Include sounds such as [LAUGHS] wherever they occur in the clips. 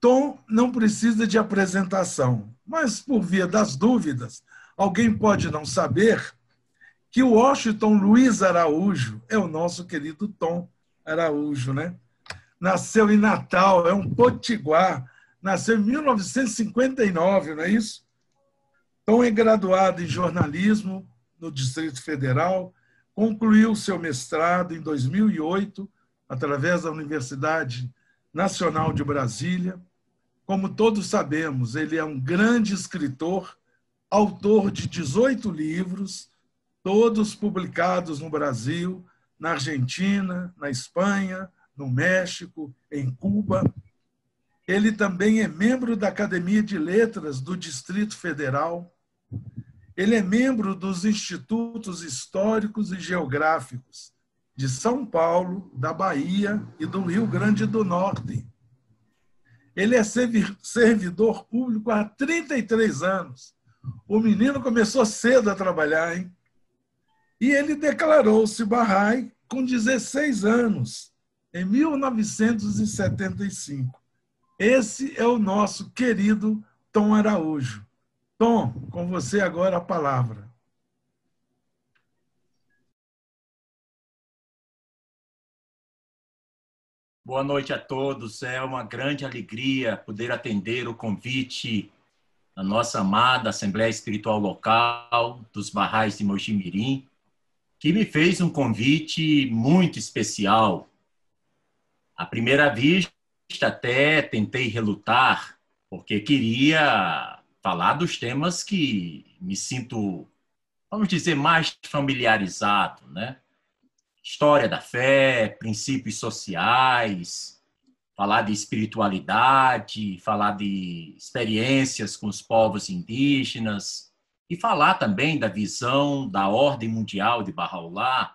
Tom não precisa de apresentação, mas por via das dúvidas, alguém pode não saber que o Washington Luiz Araújo é o nosso querido Tom Araújo, né? Nasceu em Natal, é um potiguar, nasceu em 1959, não é isso? Tom é graduado em jornalismo no Distrito Federal, concluiu seu mestrado em 2008 através da Universidade Nacional de Brasília. Como todos sabemos, ele é um grande escritor, autor de 18 livros, todos publicados no Brasil, na Argentina, na Espanha, no México, em Cuba. Ele também é membro da Academia de Letras do Distrito Federal. Ele é membro dos Institutos Históricos e Geográficos de São Paulo, da Bahia e do Rio Grande do Norte. Ele é servidor público há 33 anos. O menino começou cedo a trabalhar, hein? E ele declarou-se Bahá'í com 16 anos, em 1975. Esse é o nosso querido Tom Araújo. Tom, com você agora a palavra. Boa noite a todos. É uma grande alegria poder atender o convite da nossa amada Assembleia Espiritual Local dos Barrais de Mojimirim que me fez um convite muito especial. À primeira vista, até tentei relutar, porque queria falar dos temas que me sinto, vamos dizer, mais familiarizado, né? História da fé, princípios sociais, falar de espiritualidade, falar de experiências com os povos indígenas, e falar também da visão da ordem mundial de Bahá'u'lláh,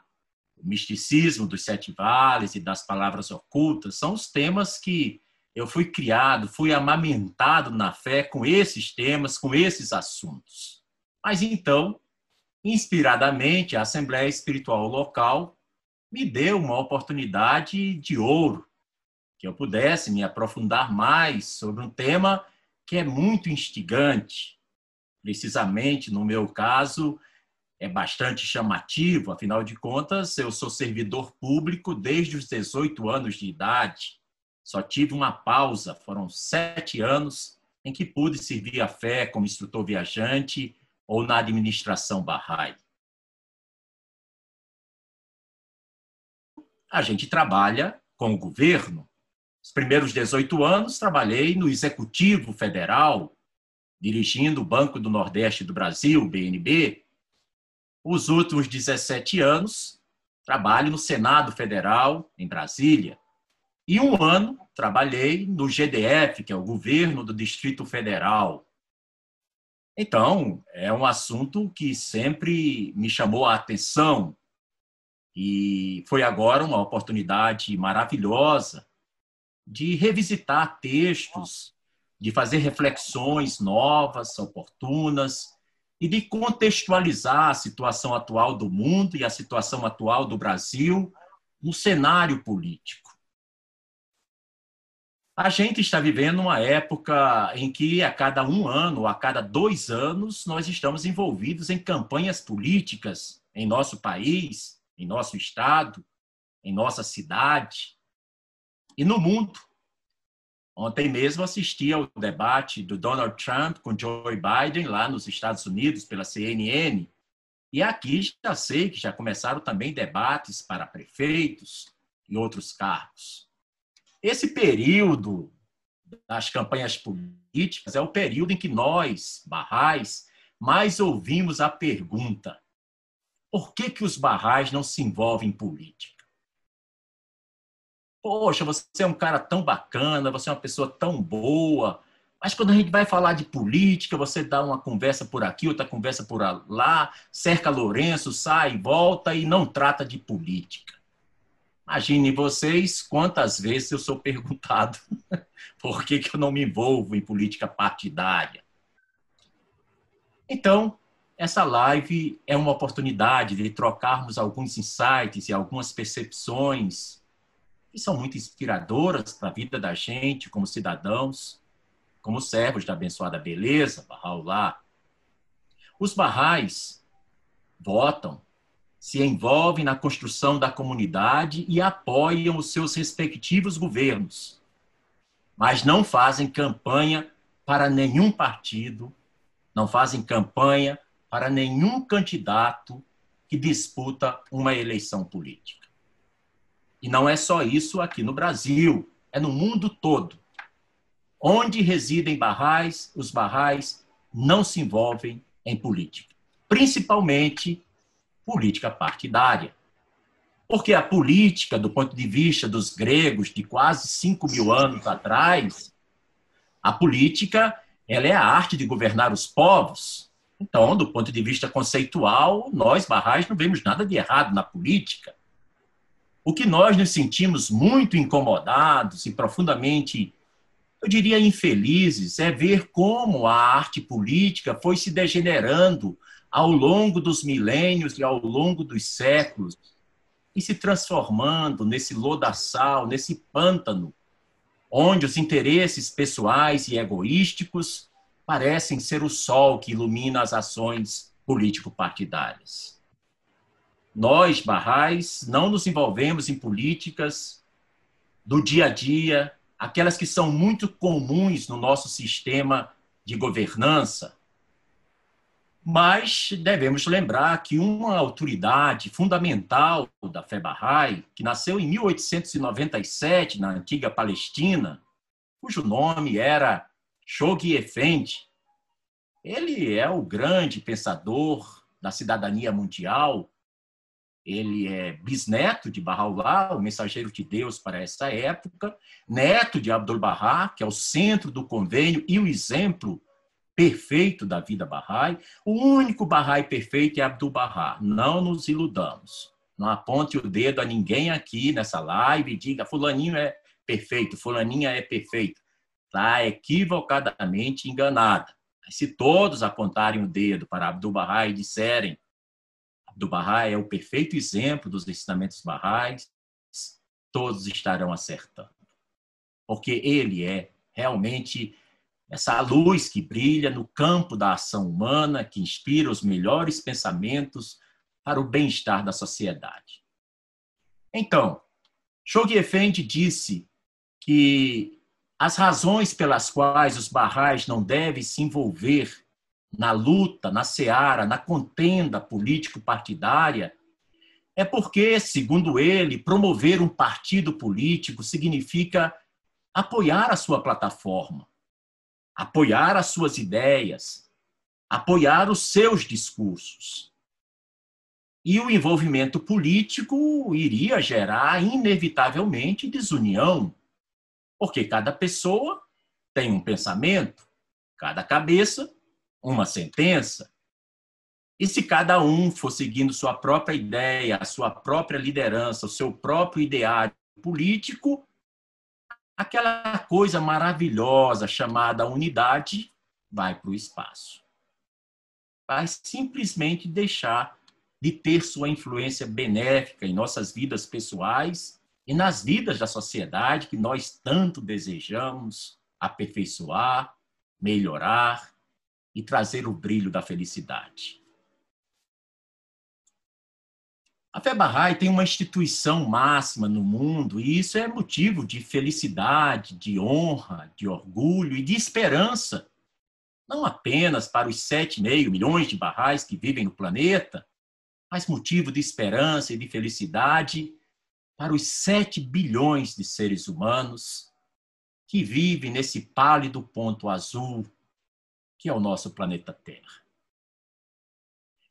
o misticismo dos sete vales e das palavras ocultas, são os temas que eu fui criado, fui amamentado na fé com esses temas, com esses assuntos. Mas então, inspiradamente, a Assembleia Espiritual Local me deu uma oportunidade de ouro, que eu pudesse me aprofundar mais sobre um tema que é muito instigante, precisamente no meu caso, é bastante chamativo, afinal de contas, eu sou servidor público desde os 18 anos de idade. Só tive uma pausa, foram sete anos em que pude servir a fé como instrutor viajante ou na administração Bahá'í. A gente trabalha com o governo. Os primeiros 18 anos trabalhei no Executivo Federal, dirigindo o Banco do Nordeste do Brasil, BNB, os últimos 17 anos trabalho no Senado Federal, em Brasília, e um ano trabalhei no GDF, que é o Governo do Distrito Federal. Então, é um assunto que sempre me chamou a atenção e foi agora uma oportunidade maravilhosa de revisitar textos de fazer reflexões novas, oportunas, e de contextualizar a situação atual do mundo e a situação atual do Brasil no cenário político. A gente está vivendo uma época em que, a cada um ano, a cada dois anos, nós estamos envolvidos em campanhas políticas em nosso país, em nosso estado, em nossa cidade e no mundo. Ontem mesmo assisti ao debate do Donald Trump com Joe Biden lá nos Estados Unidos pela CNN. E aqui já sei que já começaram também debates para prefeitos e outros cargos. Esse período das campanhas políticas é o período em que nós, barrais, mais ouvimos a pergunta: por que, que os barrais não se envolvem em política? Poxa, você é um cara tão bacana, você é uma pessoa tão boa. Mas quando a gente vai falar de política, você dá uma conversa por aqui, outra conversa por lá, cerca Lourenço, sai, volta e não trata de política. Imaginem vocês quantas vezes eu sou perguntado [LAUGHS] por que, que eu não me envolvo em política partidária. Então, essa live é uma oportunidade de trocarmos alguns insights e algumas percepções que são muito inspiradoras para a vida da gente como cidadãos, como servos da abençoada beleza, Bahá'u'lláh. Os barrais votam, se envolvem na construção da comunidade e apoiam os seus respectivos governos, mas não fazem campanha para nenhum partido, não fazem campanha para nenhum candidato que disputa uma eleição política. E não é só isso aqui no Brasil, é no mundo todo. Onde residem barrais, os barrais não se envolvem em política, principalmente política partidária. Porque a política, do ponto de vista dos gregos de quase 5 mil anos atrás, a política ela é a arte de governar os povos. Então, do ponto de vista conceitual, nós, barrais, não vemos nada de errado na política. O que nós nos sentimos muito incomodados e profundamente, eu diria, infelizes, é ver como a arte política foi se degenerando ao longo dos milênios e ao longo dos séculos e se transformando nesse lodaçal, nesse pântano, onde os interesses pessoais e egoísticos parecem ser o sol que ilumina as ações político-partidárias. Nós, barrais, não nos envolvemos em políticas do dia a dia, aquelas que são muito comuns no nosso sistema de governança. Mas devemos lembrar que uma autoridade fundamental da fé Bahá'í, que nasceu em 1897 na antiga Palestina, cujo nome era Shoghi Effendi, ele é o grande pensador da cidadania mundial, ele é bisneto de Bahá'u'lláh, o mensageiro de Deus para essa época, neto de Abdul-Bahá, que é o centro do convênio e o exemplo perfeito da vida Bahá'í. O único Bahá'í perfeito é Abdul-Bahá. Não nos iludamos. Não aponte o dedo a ninguém aqui nessa live e diga fulaninho é perfeito, fulaninha é perfeito. Está equivocadamente enganada. Se todos apontarem o dedo para Abdul-Bahá e disserem Bahá'í é o perfeito exemplo dos ensinamentos Bahá'ís, todos estarão acertando. Porque ele é realmente essa luz que brilha no campo da ação humana, que inspira os melhores pensamentos para o bem-estar da sociedade. Então, Shoghi Effendi disse que as razões pelas quais os barrais não devem se envolver na luta, na seara, na contenda político-partidária, é porque, segundo ele, promover um partido político significa apoiar a sua plataforma, apoiar as suas ideias, apoiar os seus discursos. E o envolvimento político iria gerar, inevitavelmente, desunião, porque cada pessoa tem um pensamento, cada cabeça uma sentença, e se cada um for seguindo sua própria ideia, a sua própria liderança, o seu próprio ideário político, aquela coisa maravilhosa chamada unidade vai para o espaço. Vai simplesmente deixar de ter sua influência benéfica em nossas vidas pessoais e nas vidas da sociedade que nós tanto desejamos aperfeiçoar, melhorar e trazer o brilho da felicidade. A Bahá'í tem uma instituição máxima no mundo e isso é motivo de felicidade, de honra, de orgulho e de esperança, não apenas para os 7,5 milhões de barrais que vivem no planeta, mas motivo de esperança e de felicidade para os 7 bilhões de seres humanos que vivem nesse pálido ponto azul que é o nosso planeta Terra.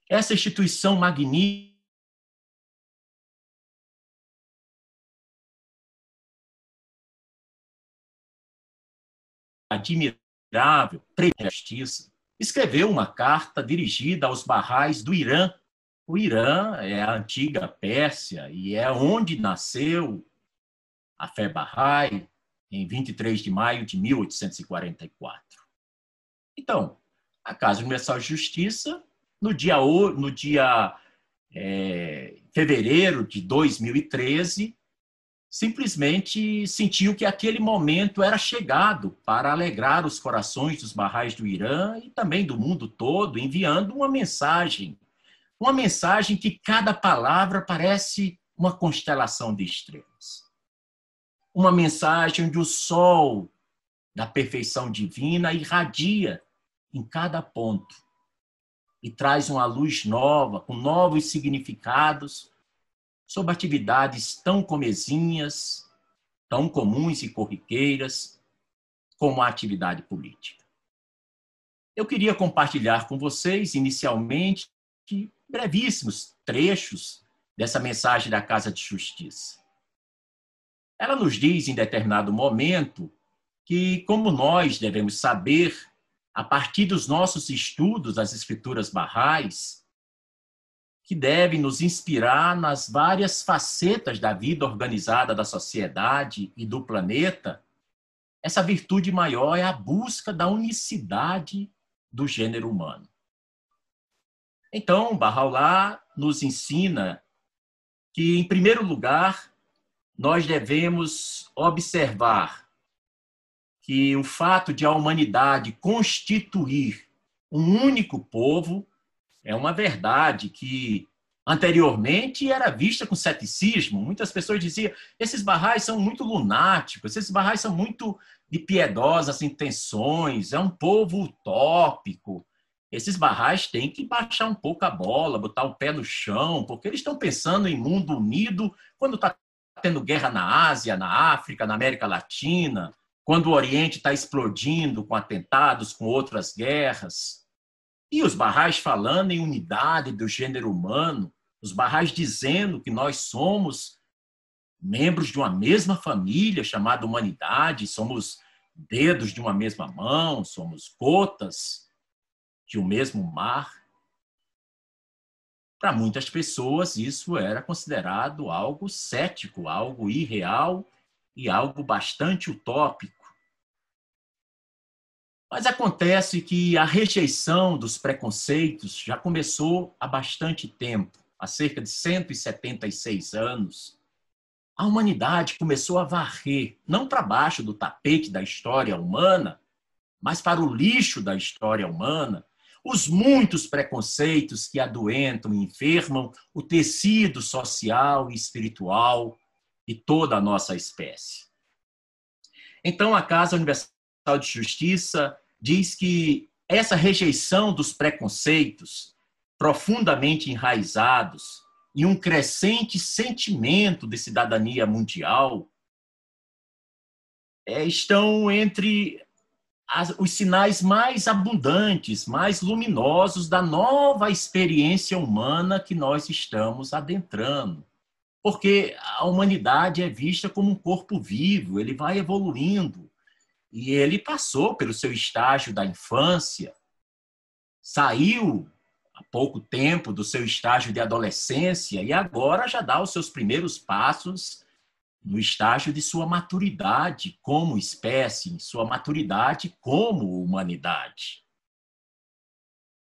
Essa instituição magnífica admirável, justiça, escreveu uma carta dirigida aos barrais do Irã. O Irã é a antiga Pérsia e é onde nasceu a fé Bahá'í em 23 de maio de 1844. Então, a Casa Universal de Justiça, no dia, no dia é, fevereiro de 2013, simplesmente sentiu que aquele momento era chegado para alegrar os corações dos barrais do Irã e também do mundo todo, enviando uma mensagem. Uma mensagem que cada palavra parece uma constelação de estrelas. Uma mensagem onde o sol da perfeição divina irradia em cada ponto e traz uma luz nova, com novos significados sobre atividades tão comezinhas, tão comuns e corriqueiras, como a atividade política. Eu queria compartilhar com vocês, inicialmente, brevíssimos trechos dessa mensagem da Casa de Justiça. Ela nos diz, em determinado momento, que, como nós devemos saber, a partir dos nossos estudos das Escrituras Barrais, que deve nos inspirar nas várias facetas da vida organizada da sociedade e do planeta, essa virtude maior é a busca da unicidade do gênero humano. Então, Bahá'u'lláh nos ensina que, em primeiro lugar, nós devemos observar que o fato de a humanidade constituir um único povo é uma verdade que anteriormente era vista com ceticismo. Muitas pessoas diziam: esses barrais são muito lunáticos, esses barrais são muito de piedosas intenções, é um povo utópico. Esses barrais têm que baixar um pouco a bola, botar o pé no chão, porque eles estão pensando em mundo unido quando está tendo guerra na Ásia, na África, na América Latina, quando o Oriente está explodindo com atentados, com outras guerras. E os barrais falando em unidade do gênero humano, os barrais dizendo que nós somos membros de uma mesma família chamada humanidade, somos dedos de uma mesma mão, somos gotas de um mesmo mar. Para muitas pessoas, isso era considerado algo cético, algo irreal e algo bastante utópico. Mas acontece que a rejeição dos preconceitos já começou há bastante tempo, há cerca de 176 anos. A humanidade começou a varrer, não para baixo do tapete da história humana, mas para o lixo da história humana, os muitos preconceitos que adoentam e enfermam o tecido social e espiritual de toda a nossa espécie. Então, a Casa Universal de Justiça diz que essa rejeição dos preconceitos profundamente enraizados e um crescente sentimento de cidadania mundial é, estão entre os sinais mais abundantes, mais luminosos da nova experiência humana que nós estamos adentrando. Porque a humanidade é vista como um corpo vivo, ele vai evoluindo, e ele passou pelo seu estágio da infância, saiu há pouco tempo do seu estágio de adolescência e agora já dá os seus primeiros passos no estágio de sua maturidade como espécie, sua maturidade como humanidade.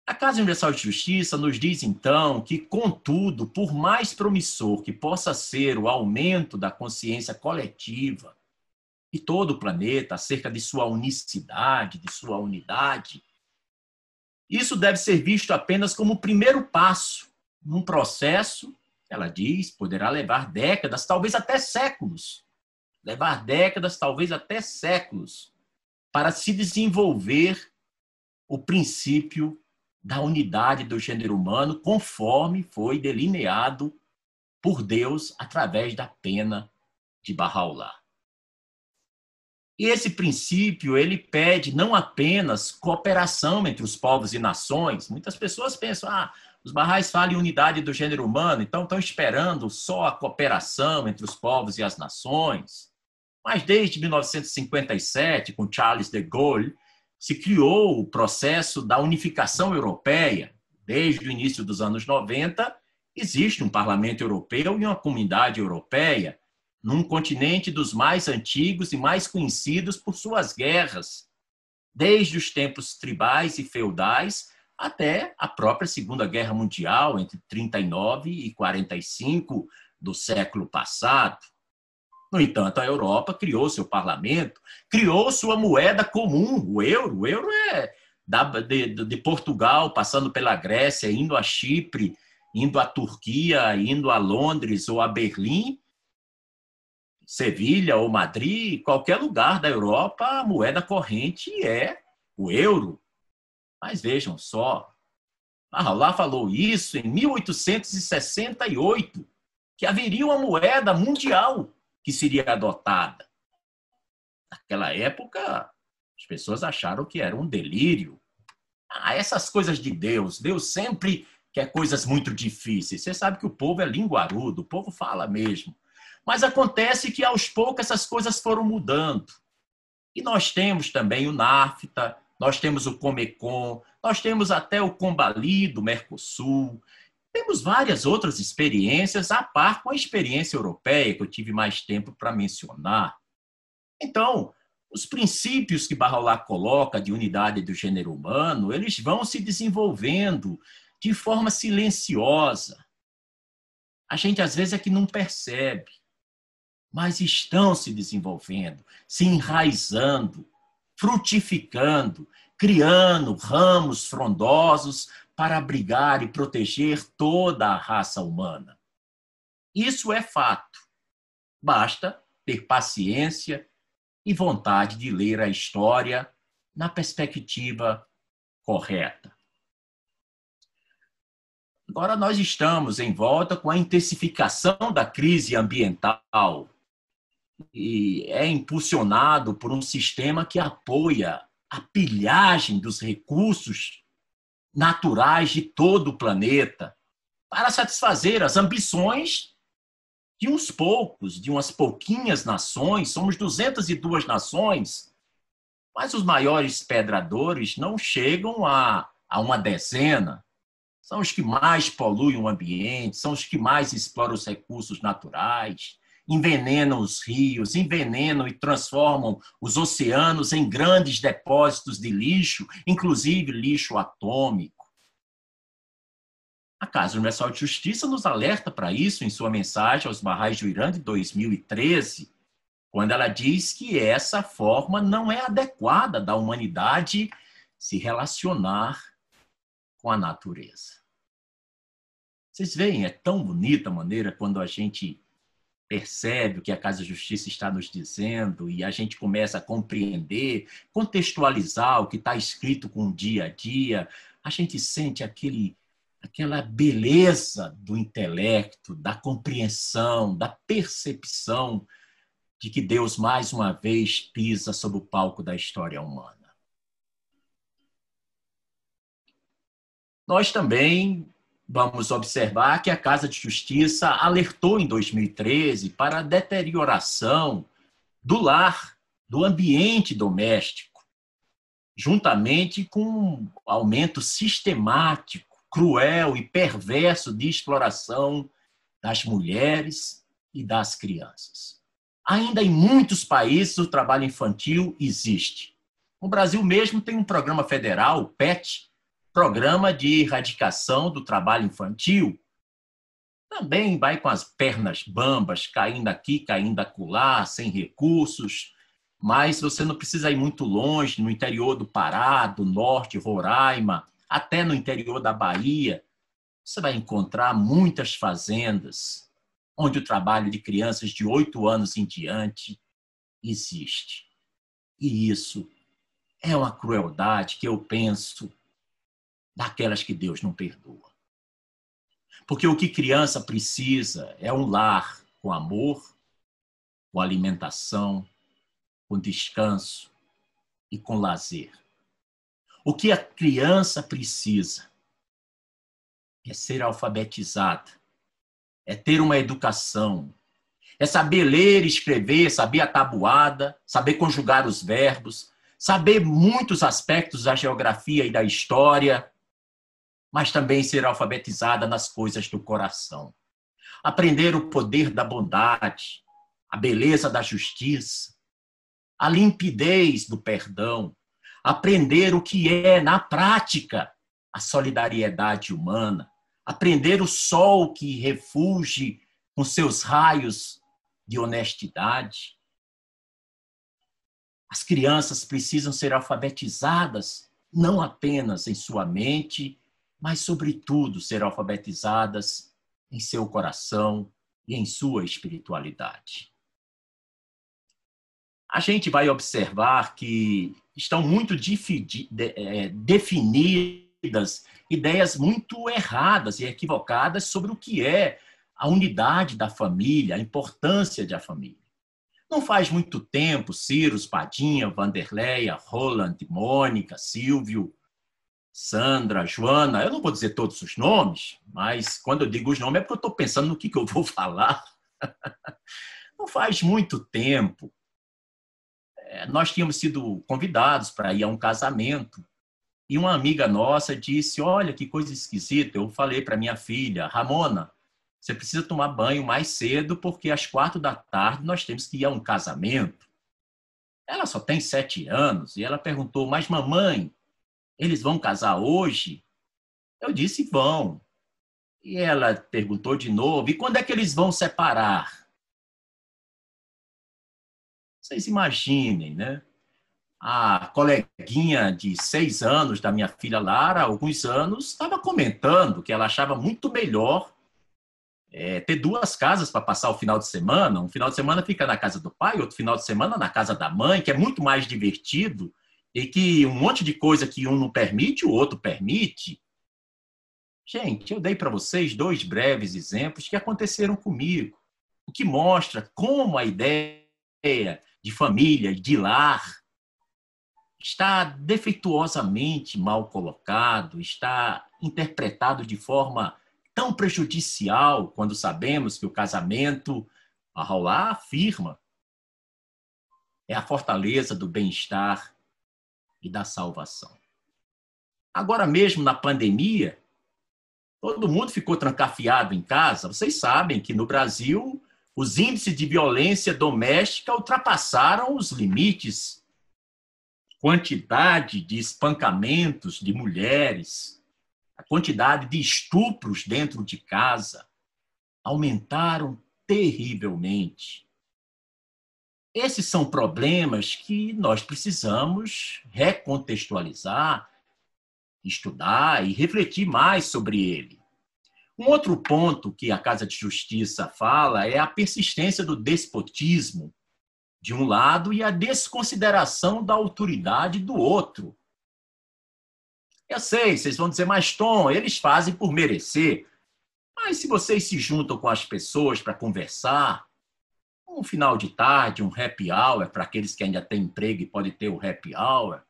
A Casa Universal de Justiça nos diz então que, contudo, por mais promissor que possa ser o aumento da consciência coletiva e todo o planeta acerca de sua unicidade, de sua unidade. Isso deve ser visto apenas como o primeiro passo num processo, ela diz, poderá levar décadas, talvez até séculos. Levar décadas, talvez até séculos, para se desenvolver o princípio da unidade do gênero humano, conforme foi delineado por Deus através da pena de Bahá'u'lláh. E esse princípio, ele pede não apenas cooperação entre os povos e nações. Muitas pessoas pensam, ah, os barrais falam em unidade do gênero humano, então estão esperando só a cooperação entre os povos e as nações. Mas desde 1957, com Charles de Gaulle, se criou o processo da unificação europeia. Desde o início dos anos 90, existe um parlamento europeu e uma comunidade europeia num continente dos mais antigos e mais conhecidos por suas guerras, desde os tempos tribais e feudais até a própria Segunda Guerra Mundial, entre 39 e 45 do século passado. No entanto, a Europa criou seu parlamento, criou sua moeda comum, o euro. O euro é de, de Portugal, passando pela Grécia, indo a Chipre, indo à Turquia, indo a Londres ou a Berlim, Sevilha ou Madrid, qualquer lugar da Europa, a moeda corrente é o euro. Mas vejam só, Lá falou isso em 1868, que haveria uma moeda mundial que seria adotada. Naquela época, as pessoas acharam que era um delírio. Ah, essas coisas de Deus, Deus sempre quer coisas muito difíceis. Você sabe que o povo é linguarudo, o povo fala mesmo. Mas acontece que aos poucos essas coisas foram mudando. E nós temos também o NAFTA, nós temos o Comecon, nós temos até o Combali do Mercosul, temos várias outras experiências, a par com a experiência europeia, que eu tive mais tempo para mencionar. Então, os princípios que Barrolá coloca de unidade do gênero humano, eles vão se desenvolvendo de forma silenciosa. A gente às vezes é que não percebe, mas estão se desenvolvendo, se enraizando, frutificando, criando ramos frondosos para abrigar e proteger toda a raça humana. Isso é fato. Basta ter paciência e vontade de ler a história na perspectiva correta. Agora nós estamos em volta com a intensificação da crise ambiental e é impulsionado por um sistema que apoia a pilhagem dos recursos naturais de todo o planeta para satisfazer as ambições de uns poucos, de umas pouquinhas nações. Somos 202 nações, mas os maiores pedradores não chegam a, a uma dezena. São os que mais poluem o ambiente, são os que mais exploram os recursos naturais, envenenam os rios, envenenam e transformam os oceanos em grandes depósitos de lixo, inclusive lixo atômico. A Casa Universal de Justiça nos alerta para isso em sua mensagem aos Barrais de Irã de 2013, quando ela diz que essa forma não é adequada da humanidade se relacionar com a natureza. Vocês veem, é tão bonita a maneira quando a gente percebe o que a Casa de Justiça está nos dizendo e a gente começa a compreender, contextualizar o que está escrito com o dia a dia, a gente sente aquele, aquela beleza do intelecto, da compreensão, da percepção de que Deus mais uma vez pisa sobre o palco da história humana. Nós também vamos observar que a Casa de Justiça alertou em 2013 para a deterioração do lar, do ambiente doméstico, juntamente com o aumento sistemático, cruel e perverso de exploração das mulheres e das crianças. Ainda em muitos países o trabalho infantil existe. O Brasil mesmo tem um programa federal, o PET, programa de erradicação do trabalho infantil, também vai com as pernas bambas, caindo aqui, caindo acolá, sem recursos, mas você não precisa ir muito longe, no interior do Pará, do norte, Roraima, até no interior da Bahia, você vai encontrar muitas fazendas onde o trabalho de crianças de oito anos em diante existe. E isso é uma crueldade que eu penso daquelas que Deus não perdoa. Porque o que criança precisa é um lar com amor, com alimentação, com descanso e com lazer. O que a criança precisa é ser alfabetizada, é ter uma educação, é saber ler escrever, saber a tabuada, saber conjugar os verbos, saber muitos aspectos da geografia e da história, mas também ser alfabetizada nas coisas do coração. Aprender o poder da bondade, a beleza da justiça, a limpidez do perdão, aprender o que é, na prática, a solidariedade humana, aprender o sol que refugie com seus raios de honestidade. As crianças precisam ser alfabetizadas não apenas em sua mente, mas, sobretudo, ser alfabetizadas em seu coração e em sua espiritualidade. A gente vai observar que estão muito é, definidas ideias muito erradas e equivocadas sobre o que é a unidade da família, a importância da família. Não faz muito tempo, Ciro, Padinha, Vanderleia, Roland, Mônica, Silvio, Sandra, Joana, eu não vou dizer todos os nomes, mas quando eu digo os nomes é porque eu estou pensando no que, que eu vou [LAUGHS] falar. Não faz muito tempo, é, nós tínhamos sido convidados para ir a um casamento e uma amiga nossa disse: Olha que coisa esquisita. Eu falei para minha filha, Ramona, você precisa tomar banho mais cedo porque às quatro da tarde nós temos que ir a um casamento. Ela só tem sete anos e ela perguntou: Mas mamãe, eles vão casar hoje? Eu disse: vão. E ela perguntou de novo: e quando é que eles vão separar? Vocês imaginem, né? A coleguinha de seis anos da minha filha Lara, alguns anos, estava comentando que ela achava muito melhor é, ter duas casas para passar o final de semana. Um final de semana fica na casa do pai, outro final de semana na casa da mãe, que é muito mais divertido e que um monte de coisa que um não permite, o outro permite. Gente, eu dei para vocês dois breves exemplos que aconteceram comigo, o que mostra como a ideia de família, de lar, está defeituosamente mal colocado, está interpretado de forma tão prejudicial quando sabemos que o casamento, a Raulá afirma, é a fortaleza do bem-estar e da salvação. Agora mesmo na pandemia, todo mundo ficou trancafiado em casa. Vocês sabem que no Brasil os índices de violência doméstica ultrapassaram os limites. Quantidade de espancamentos de mulheres, a quantidade de estupros dentro de casa aumentaram terrivelmente. Esses são problemas que nós precisamos recontextualizar, estudar e refletir mais sobre ele. Um outro ponto que a Casa de Justiça fala é a persistência do despotismo, de um lado, e a desconsideração da autoridade do outro. Eu sei, vocês vão dizer, mas Tom, eles fazem por merecer. Mas se vocês se juntam com as pessoas para conversar, um final de tarde, um happy hour, para aqueles que ainda têm emprego e podem ter o happy hour,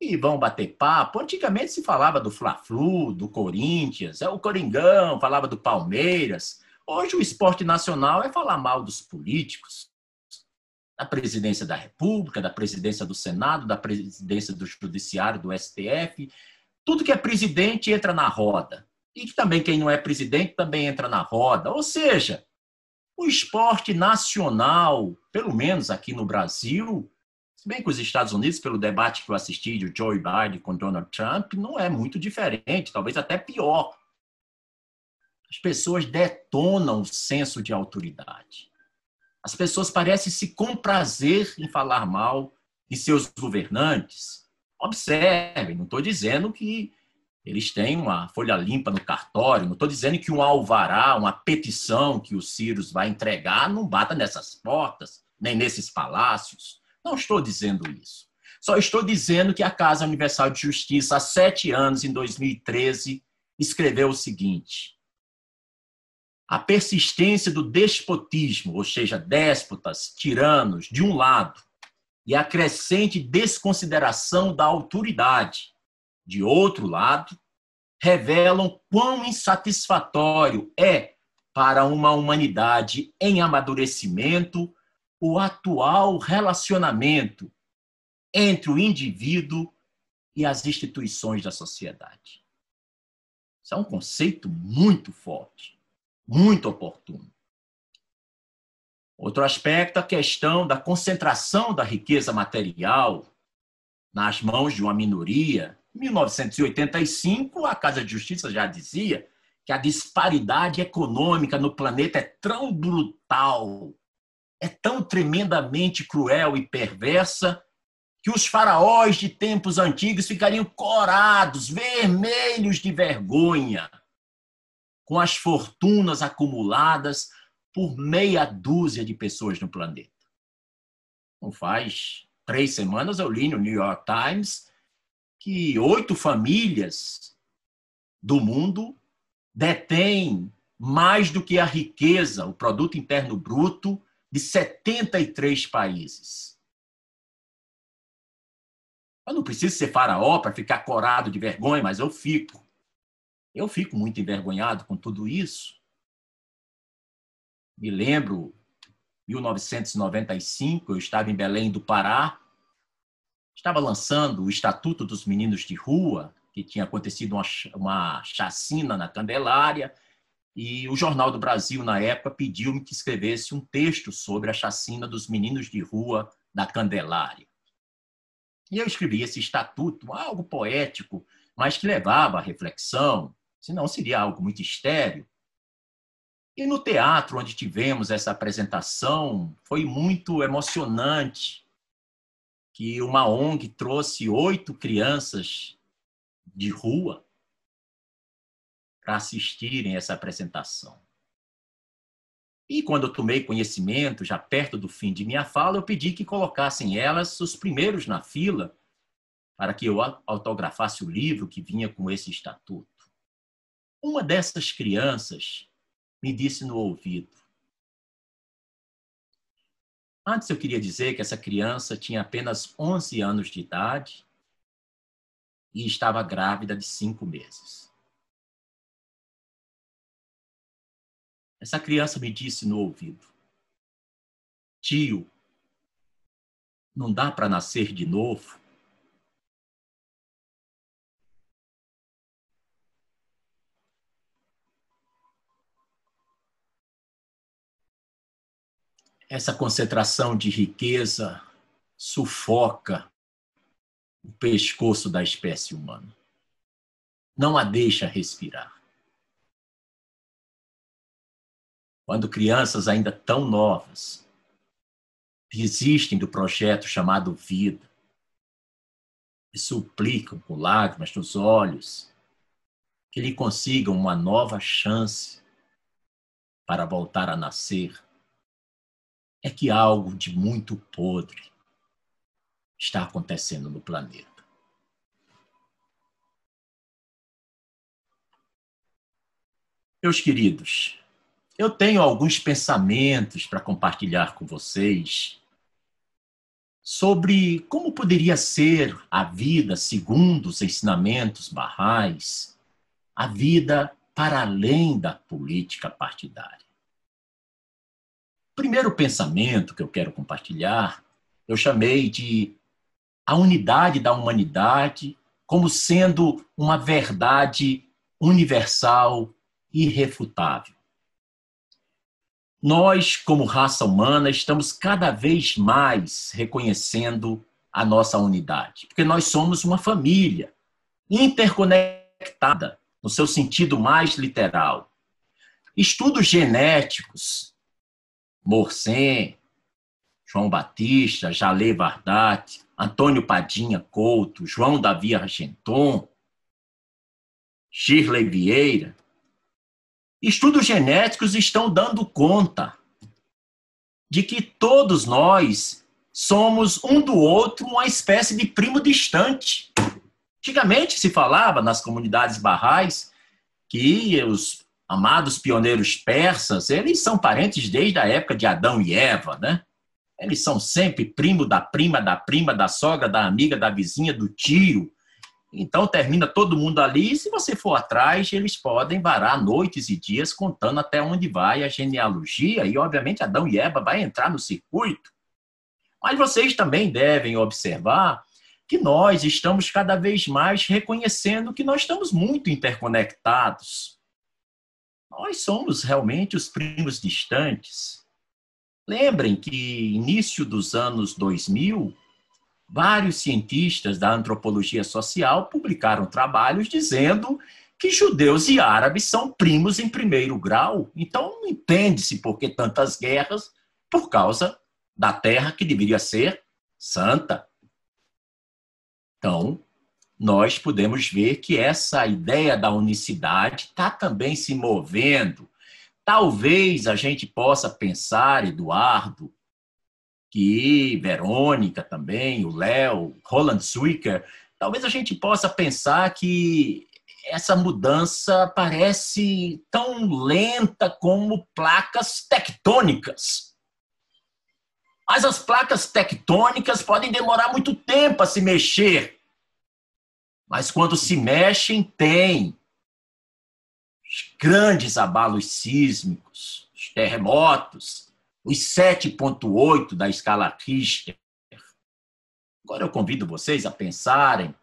e vão bater papo. Antigamente se falava do Fla-Flu, do Corinthians, é o Coringão, falava do Palmeiras. Hoje o esporte nacional é falar mal dos políticos, da presidência da República, da presidência do Senado, da presidência do Judiciário, do STF. Tudo que é presidente entra na roda. E também quem não é presidente também entra na roda. Ou seja, o esporte nacional, pelo menos aqui no Brasil, se bem que os Estados Unidos, pelo debate que eu assisti de Joe Biden com Donald Trump, não é muito diferente, talvez até pior. As pessoas detonam o senso de autoridade. As pessoas parecem se comprazer em falar mal de seus governantes. Observem, não estou dizendo que eles têm uma folha limpa no cartório. Não estou dizendo que um alvará, uma petição que o Círus vai entregar não bata nessas portas, nem nesses palácios. Não estou dizendo isso. Só estou dizendo que a Casa Universal de Justiça, há sete anos, em 2013, escreveu o seguinte: a persistência do despotismo, ou seja, déspotas, tiranos, de um lado, e a crescente desconsideração da autoridade, de outro lado, revelam quão insatisfatório é para uma humanidade em amadurecimento o atual relacionamento entre o indivíduo e as instituições da sociedade. Isso é um conceito muito forte, muito oportuno. Outro aspecto, a questão da concentração da riqueza material nas mãos de uma minoria 1985, a Casa de Justiça já dizia que a disparidade econômica no planeta é tão brutal é tão tremendamente cruel e perversa que os faraós de tempos antigos ficariam corados, vermelhos de vergonha, com as fortunas acumuladas por meia dúzia de pessoas no planeta. Não faz três semanas eu li no New York Times que oito famílias do mundo detêm mais do que a riqueza, o produto interno bruto de 73 países. Eu não preciso ser faraó para ficar corado de vergonha, mas eu fico. Eu fico muito envergonhado com tudo isso. Me lembro, 1995, eu estava em Belém do Pará, estava lançando o Estatuto dos Meninos de Rua, que tinha acontecido uma, uma chacina na Candelária, e o Jornal do Brasil, na época, pediu-me que escrevesse um texto sobre a chacina dos meninos de rua da Candelária. E eu escrevi esse estatuto, algo poético, mas que levava à reflexão, senão seria algo muito estéreo. E no teatro onde tivemos essa apresentação, foi muito emocionante que uma ONG trouxe oito crianças de rua para assistirem essa apresentação. E quando eu tomei conhecimento, já perto do fim de minha fala, eu pedi que colocassem elas os primeiros na fila para que eu autografasse o livro que vinha com esse estatuto. Uma dessas crianças me disse no ouvido: Antes eu queria dizer que essa criança tinha apenas 11 anos de idade e estava grávida de cinco meses. Essa criança me disse no ouvido: Tio, não dá para nascer de novo? Essa concentração de riqueza sufoca o pescoço da espécie humana. Não a deixa respirar. quando crianças ainda tão novas desistem do projeto chamado vida e suplicam com lágrimas nos olhos que lhe consigam uma nova chance para voltar a nascer, é que algo de muito podre está acontecendo no planeta. Meus queridos, eu tenho alguns pensamentos para compartilhar com vocês sobre como poderia ser a vida segundo os ensinamentos barrais, a vida para além da política partidária. Primeiro pensamento que eu quero compartilhar, eu chamei de a unidade da humanidade como sendo uma verdade universal irrefutável nós, como raça humana, estamos cada vez mais reconhecendo a nossa unidade, porque nós somos uma família interconectada, no seu sentido mais literal. Estudos genéticos, Morsen, João Batista, Jalê Vardat, Antônio Padinha Couto, João Davi Argenton, Shirley Vieira, Estudos genéticos estão dando conta de que todos nós somos um do outro uma espécie de primo distante. Antigamente se falava nas comunidades barrais que os amados pioneiros persas, eles são parentes desde a época de Adão e Eva, né? Eles são sempre primo da prima, da prima, da sogra, da amiga, da vizinha, do tio. Então termina todo mundo ali, e se você for atrás, eles podem varar noites e dias contando até onde vai a genealogia, e obviamente Adão e Eva vai entrar no circuito. Mas vocês também devem observar que nós estamos cada vez mais reconhecendo que nós estamos muito interconectados. Nós somos realmente os primos distantes. Lembrem que início dos anos 2000, vários cientistas da antropologia social publicaram trabalhos dizendo que judeus e árabes são primos em primeiro grau. Então, não entende-se por que tantas guerras por causa da terra que deveria ser santa. Então, nós podemos ver que essa ideia da unicidade está também se movendo. Talvez a gente possa pensar, Eduardo, que Verônica também, o Léo, Roland Zwicker, talvez a gente possa pensar que essa mudança parece tão lenta como placas tectônicas. Mas as placas tectônicas podem demorar muito tempo a se mexer. Mas quando se mexem, tem os grandes abalos sísmicos, os terremotos, os 7.8 da escala Richter. Agora eu convido vocês a pensarem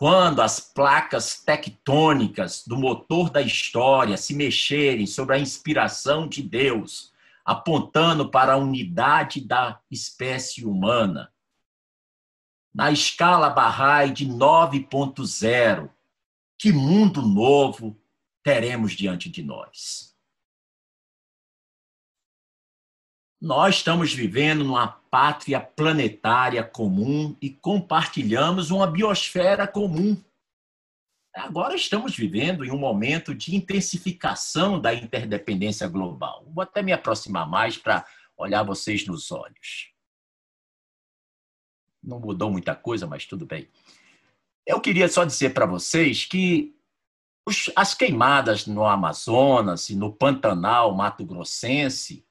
quando as placas tectônicas do motor da história se mexerem sobre a inspiração de Deus, apontando para a unidade da espécie humana, na escala Bahá'í de 9.0, que mundo novo teremos diante de nós? Nós estamos vivendo numa pátria planetária comum e compartilhamos uma biosfera comum. Agora estamos vivendo em um momento de intensificação da interdependência global. Vou até me aproximar mais para olhar vocês nos olhos. Não mudou muita coisa, mas tudo bem. Eu queria só dizer para vocês que as queimadas no Amazonas e no Pantanal Mato Grossense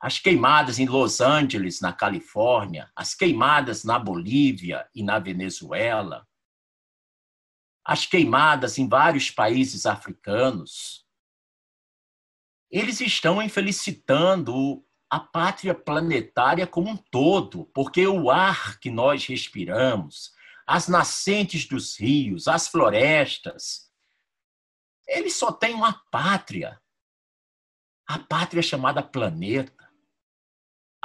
as queimadas em Los Angeles, na Califórnia, as queimadas na Bolívia e na Venezuela, as queimadas em vários países africanos, eles estão infelicitando a pátria planetária como um todo, porque o ar que nós respiramos, as nascentes dos rios, as florestas, eles só têm uma pátria. A pátria chamada planeta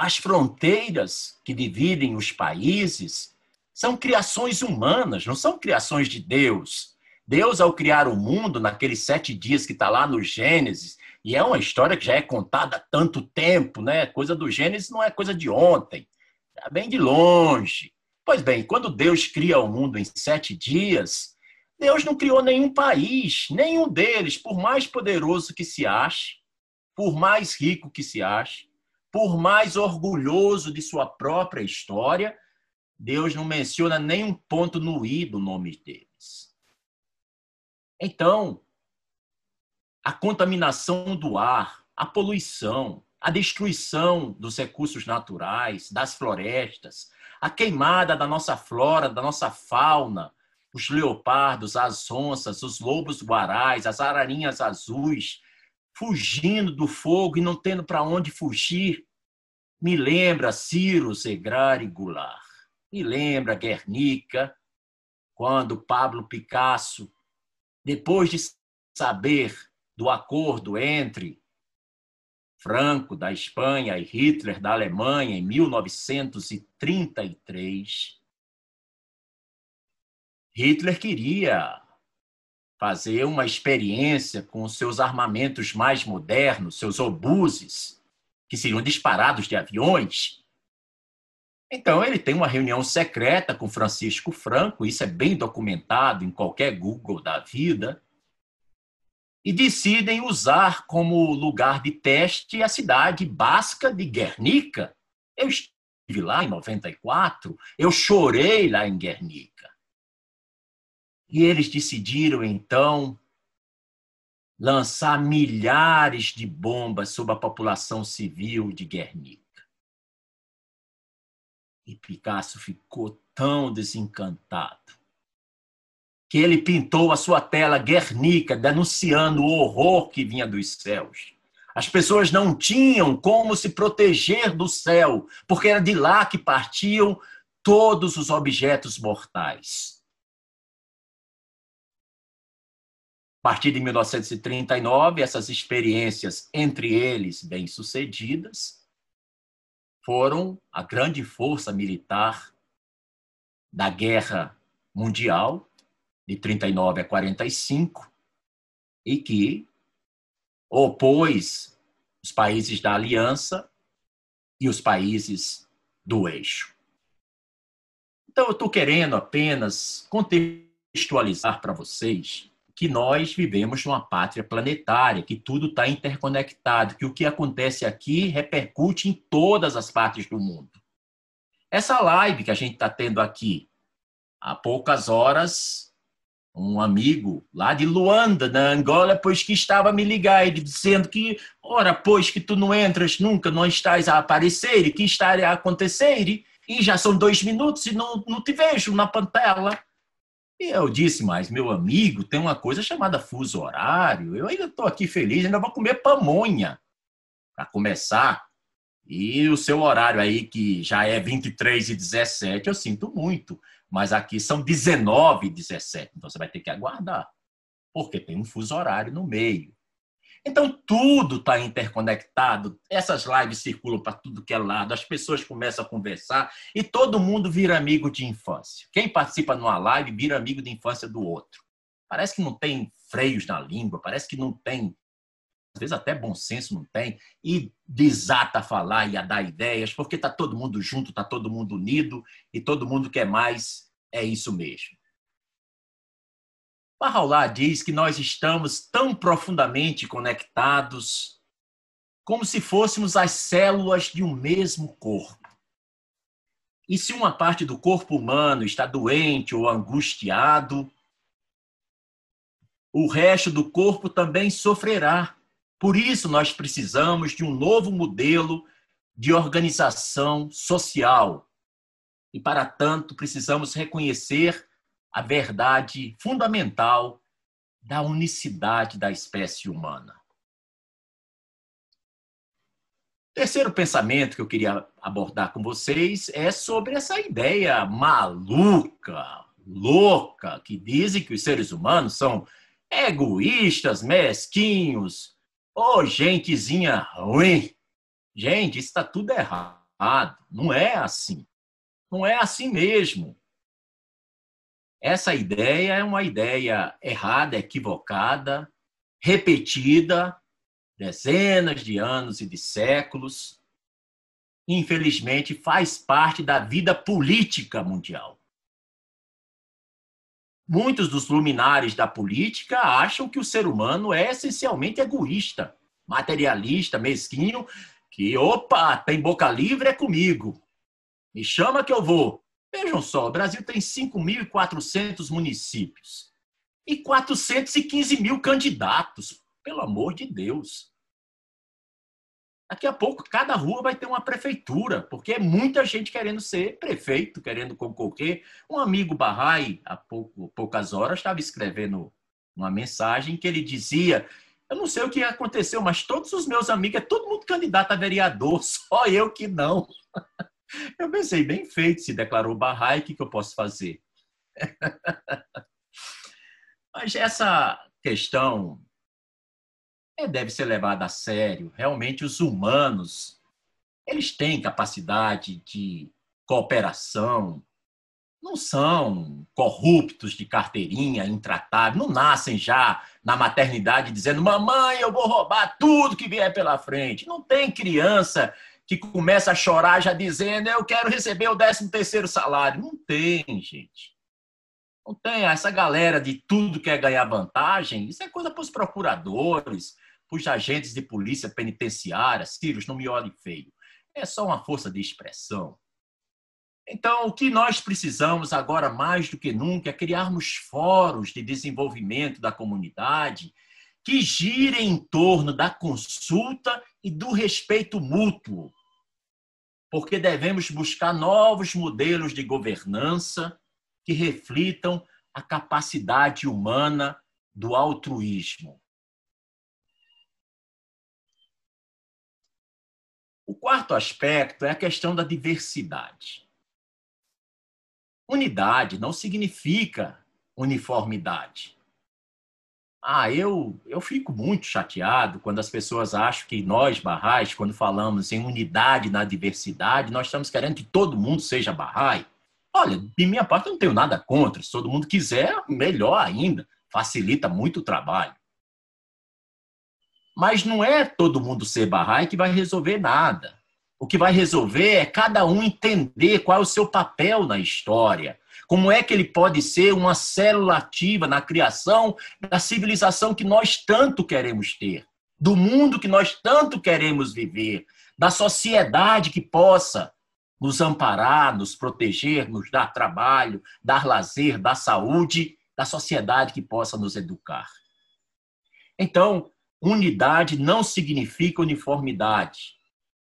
as fronteiras que dividem os países são criações humanas, não são criações de Deus. Deus, ao criar o mundo, naqueles sete dias que está lá no Gênesis, e é uma história que já é contada há tanto tempo, né? Coisa do Gênesis não é coisa de ontem, é bem de longe. Pois bem, quando Deus cria o mundo em sete dias, Deus não criou nenhum país, nenhum deles, por mais poderoso que se ache, por mais rico que se ache, por mais orgulhoso de sua própria história, Deus não menciona nenhum ponto no i do nome deles. Então, a contaminação do ar, a poluição, a destruição dos recursos naturais, das florestas, a queimada da nossa flora, da nossa fauna, os leopardos, as onças, os lobos guarais, as ararinhas azuis, fugindo do fogo e não tendo para onde fugir. Me lembra Ciro Segrari Goulart. Me lembra Guernica, quando Pablo Picasso, depois de saber do acordo entre Franco da Espanha e Hitler da Alemanha em 1933, Hitler queria fazer uma experiência com seus armamentos mais modernos, seus obuses, que seriam disparados de aviões. Então, ele tem uma reunião secreta com Francisco Franco, isso é bem documentado em qualquer Google da vida, e decidem usar como lugar de teste a cidade basca de Guernica. Eu estive lá em 94, eu chorei lá em Guernica. E eles decidiram, então, lançar milhares de bombas sobre a população civil de Guernica. E Picasso ficou tão desencantado que ele pintou a sua tela Guernica, denunciando o horror que vinha dos céus. As pessoas não tinham como se proteger do céu, porque era de lá que partiam todos os objetos mortais. A partir de 1939, essas experiências, entre eles bem-sucedidas, foram a grande força militar da Guerra Mundial, de 39 a 45, e que opôs os países da aliança e os países do eixo. Então, eu estou querendo apenas contextualizar para vocês que nós vivemos numa pátria planetária, que tudo está interconectado, que o que acontece aqui repercute em todas as partes do mundo. Essa live que a gente está tendo aqui, há poucas horas, um amigo lá de Luanda, na Angola, pois que estava me ligar, ele dizendo que, ora, pois que tu não entras nunca, não estás a aparecer, e que está a acontecer, e já são dois minutos e não, não te vejo na pantela. E eu disse, mas meu amigo, tem uma coisa chamada fuso horário, eu ainda estou aqui feliz, ainda vou comer pamonha para começar. E o seu horário aí, que já é 23 e 17, eu sinto muito mas aqui são 19 e 17, então você vai ter que aguardar, porque tem um fuso horário no meio. Então tudo está interconectado, essas lives circulam para tudo que é lado, as pessoas começam a conversar e todo mundo vira amigo de infância. Quem participa numa live vira amigo de infância do outro. Parece que não tem freios na língua, parece que não tem vezes até bom senso não tem, e desata a falar e a dar ideias, porque está todo mundo junto, está todo mundo unido e todo mundo quer mais, é isso mesmo. Bahá'u'lláh diz que nós estamos tão profundamente conectados como se fôssemos as células de um mesmo corpo. E se uma parte do corpo humano está doente ou angustiado, o resto do corpo também sofrerá. Por isso, nós precisamos de um novo modelo de organização social. E, para tanto, precisamos reconhecer a verdade fundamental da unicidade da espécie humana. Terceiro pensamento que eu queria abordar com vocês é sobre essa ideia maluca, louca, que dizem que os seres humanos são egoístas, mesquinhos, Ô, oh, gentezinha ruim. Gente, isso está tudo errado. Não é assim. Não é assim mesmo. Essa ideia é uma ideia errada, equivocada, repetida dezenas de anos e de séculos. Infelizmente, faz parte da vida política mundial. Muitos dos luminares da política acham que o ser humano é essencialmente egoísta, materialista, mesquinho, que, opa, tem boca livre, é comigo. Me chama que eu vou. Vejam só, o Brasil tem 5.400 municípios e 415 mil candidatos. Pelo amor de Deus. Daqui a pouco, cada rua vai ter uma prefeitura, porque é muita gente querendo ser prefeito, querendo concorrer. Um amigo Barrai, há pouco, poucas horas, estava escrevendo uma mensagem que ele dizia: Eu não sei o que aconteceu, mas todos os meus amigos, é todo mundo candidato a vereador, [LAUGHS] só eu que não. [LAUGHS] Eu pensei, bem feito, se declarou Barrai, o que, que eu posso fazer? [LAUGHS] Mas essa questão deve ser levada a sério. Realmente, os humanos, eles têm capacidade de cooperação, não são corruptos de carteirinha, intratáveis, não nascem já na maternidade dizendo: mamãe, eu vou roubar tudo que vier pela frente. Não tem criança que começa a chorar já dizendo: eu quero receber o 13 terceiro salário. Não tem, gente. Não tem. Essa galera de tudo quer ganhar vantagem, isso é coisa para os procuradores, os agentes de polícia penitenciária. Sirius, não me olhe feio. É só uma força de expressão. Então, o que nós precisamos agora mais do que nunca é criarmos fóruns de desenvolvimento da comunidade que girem em torno da consulta e do respeito mútuo. Porque devemos buscar novos modelos de governança que reflitam a capacidade humana do altruísmo. O quarto aspecto é a questão da diversidade. Unidade não significa uniformidade. Ah, eu, eu fico muito chateado quando as pessoas acham que nós, barrais, quando falamos em unidade na diversidade, nós estamos querendo que todo mundo seja barrai. Olha, de minha parte, eu não tenho nada contra. Se todo mundo quiser, melhor ainda. Facilita muito o trabalho. Mas não é todo mundo ser barrai que vai resolver nada. O que vai resolver é cada um entender qual é o seu papel na história. Como é que ele pode ser uma célula ativa na criação da civilização que nós tanto queremos ter, do mundo que nós tanto queremos viver, da sociedade que possa nos amparar, nos proteger, nos dar trabalho, dar lazer, dar saúde, da sociedade que possa nos educar. Então, unidade não significa uniformidade.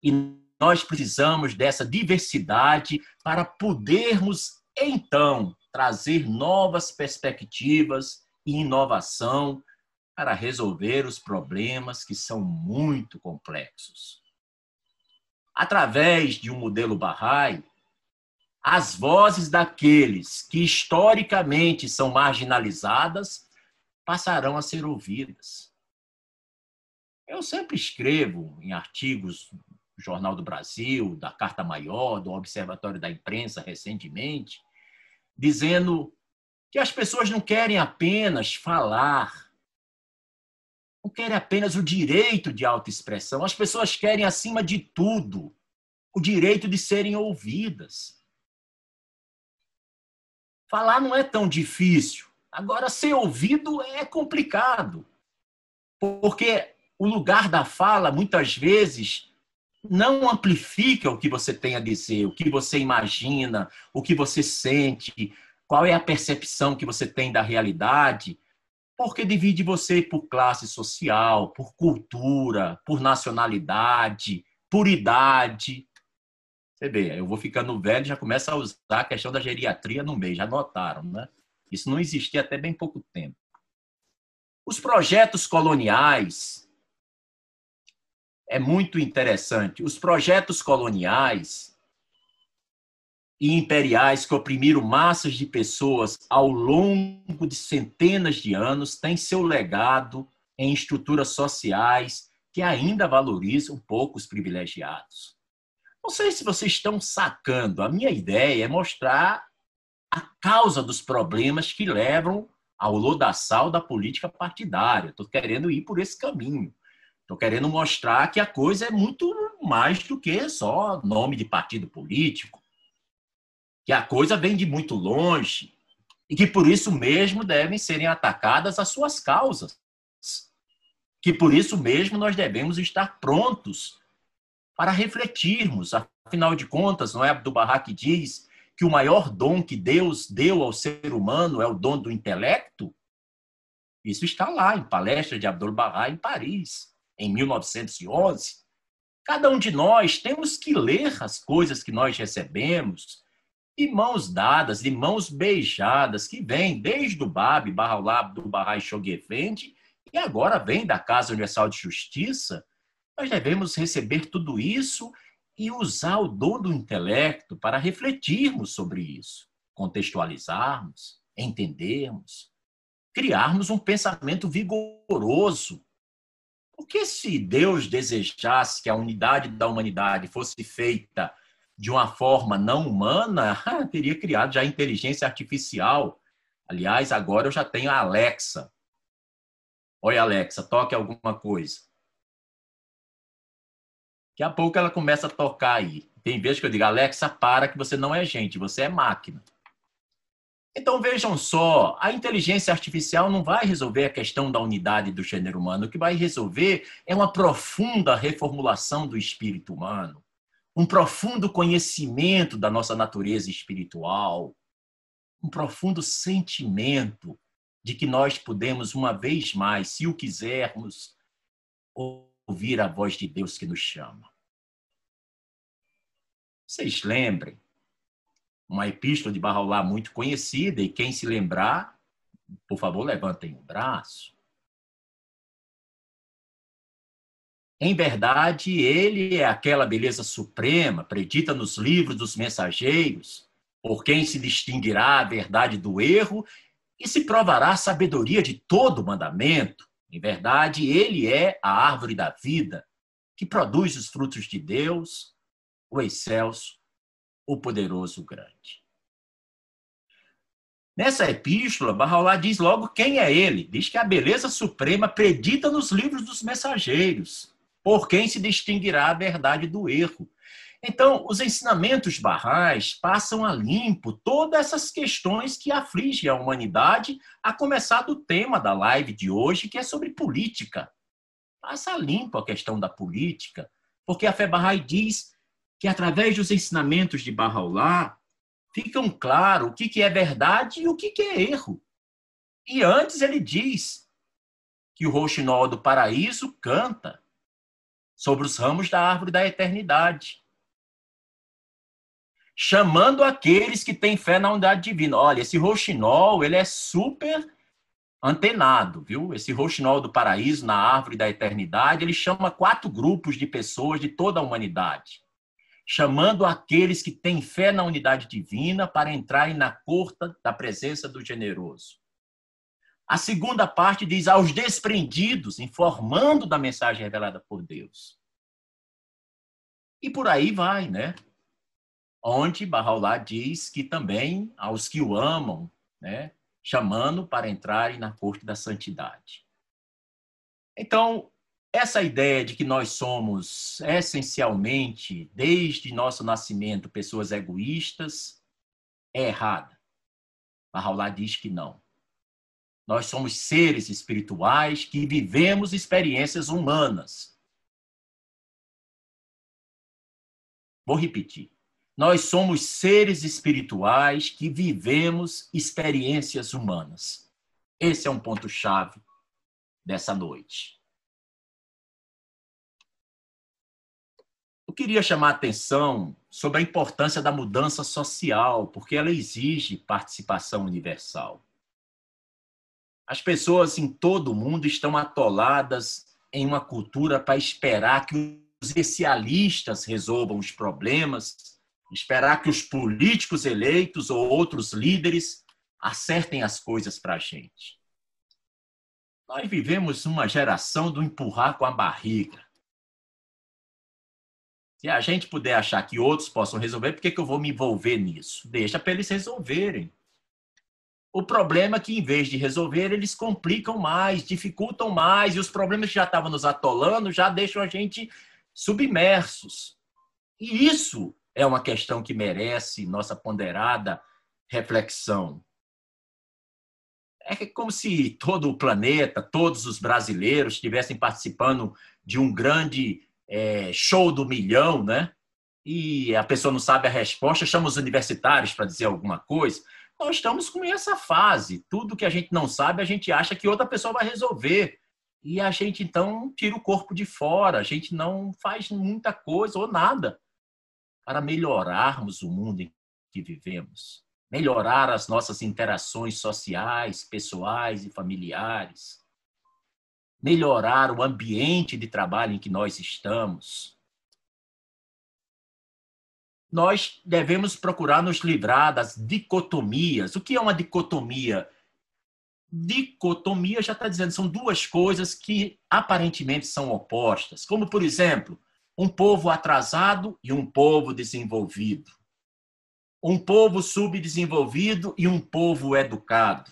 E nós precisamos dessa diversidade para podermos, então, trazer novas perspectivas e inovação para resolver os problemas que são muito complexos. Através de um modelo Bahá'í, as vozes daqueles que historicamente são marginalizadas passarão a ser ouvidas. Eu sempre escrevo em artigos do Jornal do Brasil, da Carta Maior, do Observatório da Imprensa recentemente, dizendo que as pessoas não querem apenas falar, não querem apenas o direito de autoexpressão, as pessoas querem, acima de tudo, o direito de serem ouvidas. Falar não é tão difícil. Agora, ser ouvido é complicado. Porque o lugar da fala, muitas vezes, não amplifica o que você tem a dizer, o que você imagina, o que você sente, qual é a percepção que você tem da realidade, porque divide você por classe social, por cultura, por nacionalidade, por idade. Você vê, eu vou ficando velho já começa a usar a questão da geriatria no meio, já notaram, né? Isso não existia até bem pouco tempo. Os projetos coloniais é muito interessante. Os projetos coloniais e imperiais que oprimiram massas de pessoas ao longo de centenas de anos têm seu legado em estruturas sociais que ainda valorizam poucos privilegiados. Não sei se vocês estão sacando. A minha ideia é mostrar a causa dos problemas que levam ao lodaçal da política partidária. Estou querendo ir por esse caminho. Estou querendo mostrar que a coisa é muito mais do que só nome de partido político. Que a coisa vem de muito longe e que por isso mesmo devem serem atacadas as suas causas. Que por isso mesmo nós devemos estar prontos para refletirmos. Afinal de contas, não é Abdu'l-Bahá que diz que o maior dom que Deus deu ao ser humano é o dom do intelecto? Isso está lá em palestra de Abdu'l-Bahá em Paris, em 1911. Cada um de nós temos que ler as coisas que nós recebemos de mãos dadas, de mãos beijadas, que vem desde o Bab, Barraulab, do Bahá e Shogefendi, e agora vem da Casa Universal de Justiça, nós devemos receber tudo isso e usar o dom do intelecto para refletirmos sobre isso, contextualizarmos, entendermos, criarmos um pensamento vigoroso. Porque se Deus desejasse que a unidade da humanidade fosse feita de uma forma não humana, [LAUGHS] teria criado já inteligência artificial. Aliás, agora eu já tenho a Alexa. Oi, Alexa, toque alguma coisa. Daqui a pouco ela começa a tocar aí. Tem vezes que eu digo, Alexa, para que você não é gente, você é máquina. Então vejam só, a inteligência artificial não vai resolver a questão da unidade do gênero humano. O que vai resolver é uma profunda reformulação do espírito humano, um profundo conhecimento da nossa natureza espiritual, um profundo sentimento de que nós podemos, uma vez mais, se o quisermos, ouvir a voz de Deus que nos chama. Vocês lembrem, uma epístola de Barraulá muito conhecida, e quem se lembrar, por favor, levantem o braço. Em verdade, ele é aquela beleza suprema, predita nos livros dos mensageiros, por quem se distinguirá a verdade do erro e se provará a sabedoria de todo mandamento. Em verdade, ele é a árvore da vida, que produz os frutos de Deus, o excelso, o poderoso, grande. Nessa epístola, Barraulá diz logo quem é ele. Diz que a beleza suprema predita nos livros dos mensageiros, por quem se distinguirá a verdade do erro. Então, os ensinamentos barrais passam a limpo todas essas questões que afligem a humanidade, a começar do tema da live de hoje, que é sobre política. Passa a limpo a questão da política, porque a fé barrai diz que através dos ensinamentos de Bahá'u'lláh ficam claro o que é verdade e o que é erro. E antes ele diz que o roxinol do paraíso canta sobre os ramos da árvore da eternidade chamando aqueles que têm fé na unidade divina. Olha, esse roxinol, ele é super antenado, viu? Esse roxinol do paraíso na árvore da eternidade, ele chama quatro grupos de pessoas de toda a humanidade, chamando aqueles que têm fé na unidade divina para entrarem na corta da presença do generoso. A segunda parte diz aos desprendidos, informando da mensagem revelada por Deus. E por aí vai, né? onde Bahá'u'lláh diz que também aos que o amam, né, chamando para entrarem na corte da santidade. Então, essa ideia de que nós somos essencialmente, desde nosso nascimento, pessoas egoístas, é errada. Bahá'u'lláh diz que não. Nós somos seres espirituais que vivemos experiências humanas. Vou repetir. Nós somos seres espirituais que vivemos experiências humanas. Esse é um ponto-chave dessa noite. Eu queria chamar a atenção sobre a importância da mudança social, porque ela exige participação universal. As pessoas em todo o mundo estão atoladas em uma cultura para esperar que os especialistas resolvam os problemas esperar que os políticos eleitos ou outros líderes acertem as coisas para a gente. Nós vivemos uma geração do empurrar com a barriga. Se a gente puder achar que outros possam resolver, por que, que eu vou me envolver nisso? Deixa para eles resolverem. O problema é que, em vez de resolver, eles complicam mais, dificultam mais, e os problemas que já estavam nos atolando já deixam a gente submersos. E isso é uma questão que merece nossa ponderada reflexão. É como se todo o planeta, todos os brasileiros estivessem participando de um grande é, show do milhão, né? E a pessoa não sabe a resposta, chama os universitários para dizer alguma coisa. Nós estamos com essa fase. Tudo que a gente não sabe, a gente acha que outra pessoa vai resolver. E a gente então tira o corpo de fora, a gente não faz muita coisa ou nada para melhorarmos o mundo em que vivemos, melhorar as nossas interações sociais, pessoais e familiares, melhorar o ambiente de trabalho em que nós estamos. Nós devemos procurar nos livrar das dicotomias. O que é uma dicotomia? Dicotomia já está dizendo, são duas coisas que aparentemente são opostas. Como, por exemplo, um povo atrasado e um povo desenvolvido. Um povo subdesenvolvido e um povo educado.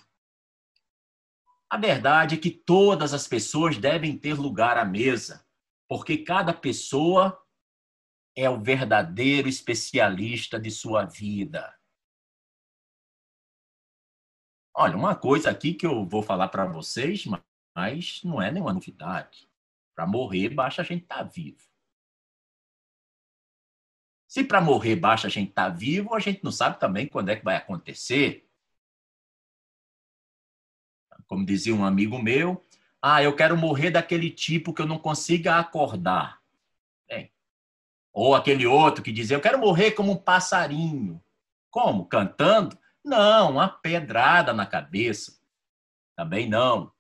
A verdade é que todas as pessoas devem ter lugar à mesa, porque cada pessoa é o verdadeiro especialista de sua vida. Olha, uma coisa aqui que eu vou falar para vocês, mas não é nenhuma novidade. Para morrer, basta a gente estar tá vivo. Se para morrer basta a gente estar tá vivo, a gente não sabe também quando é que vai acontecer. Como dizia um amigo meu, ah, eu quero morrer daquele tipo que eu não consiga acordar. Bem, ou aquele outro que dizia, eu quero morrer como um passarinho. Como? Cantando? Não, uma pedrada na cabeça. Também não.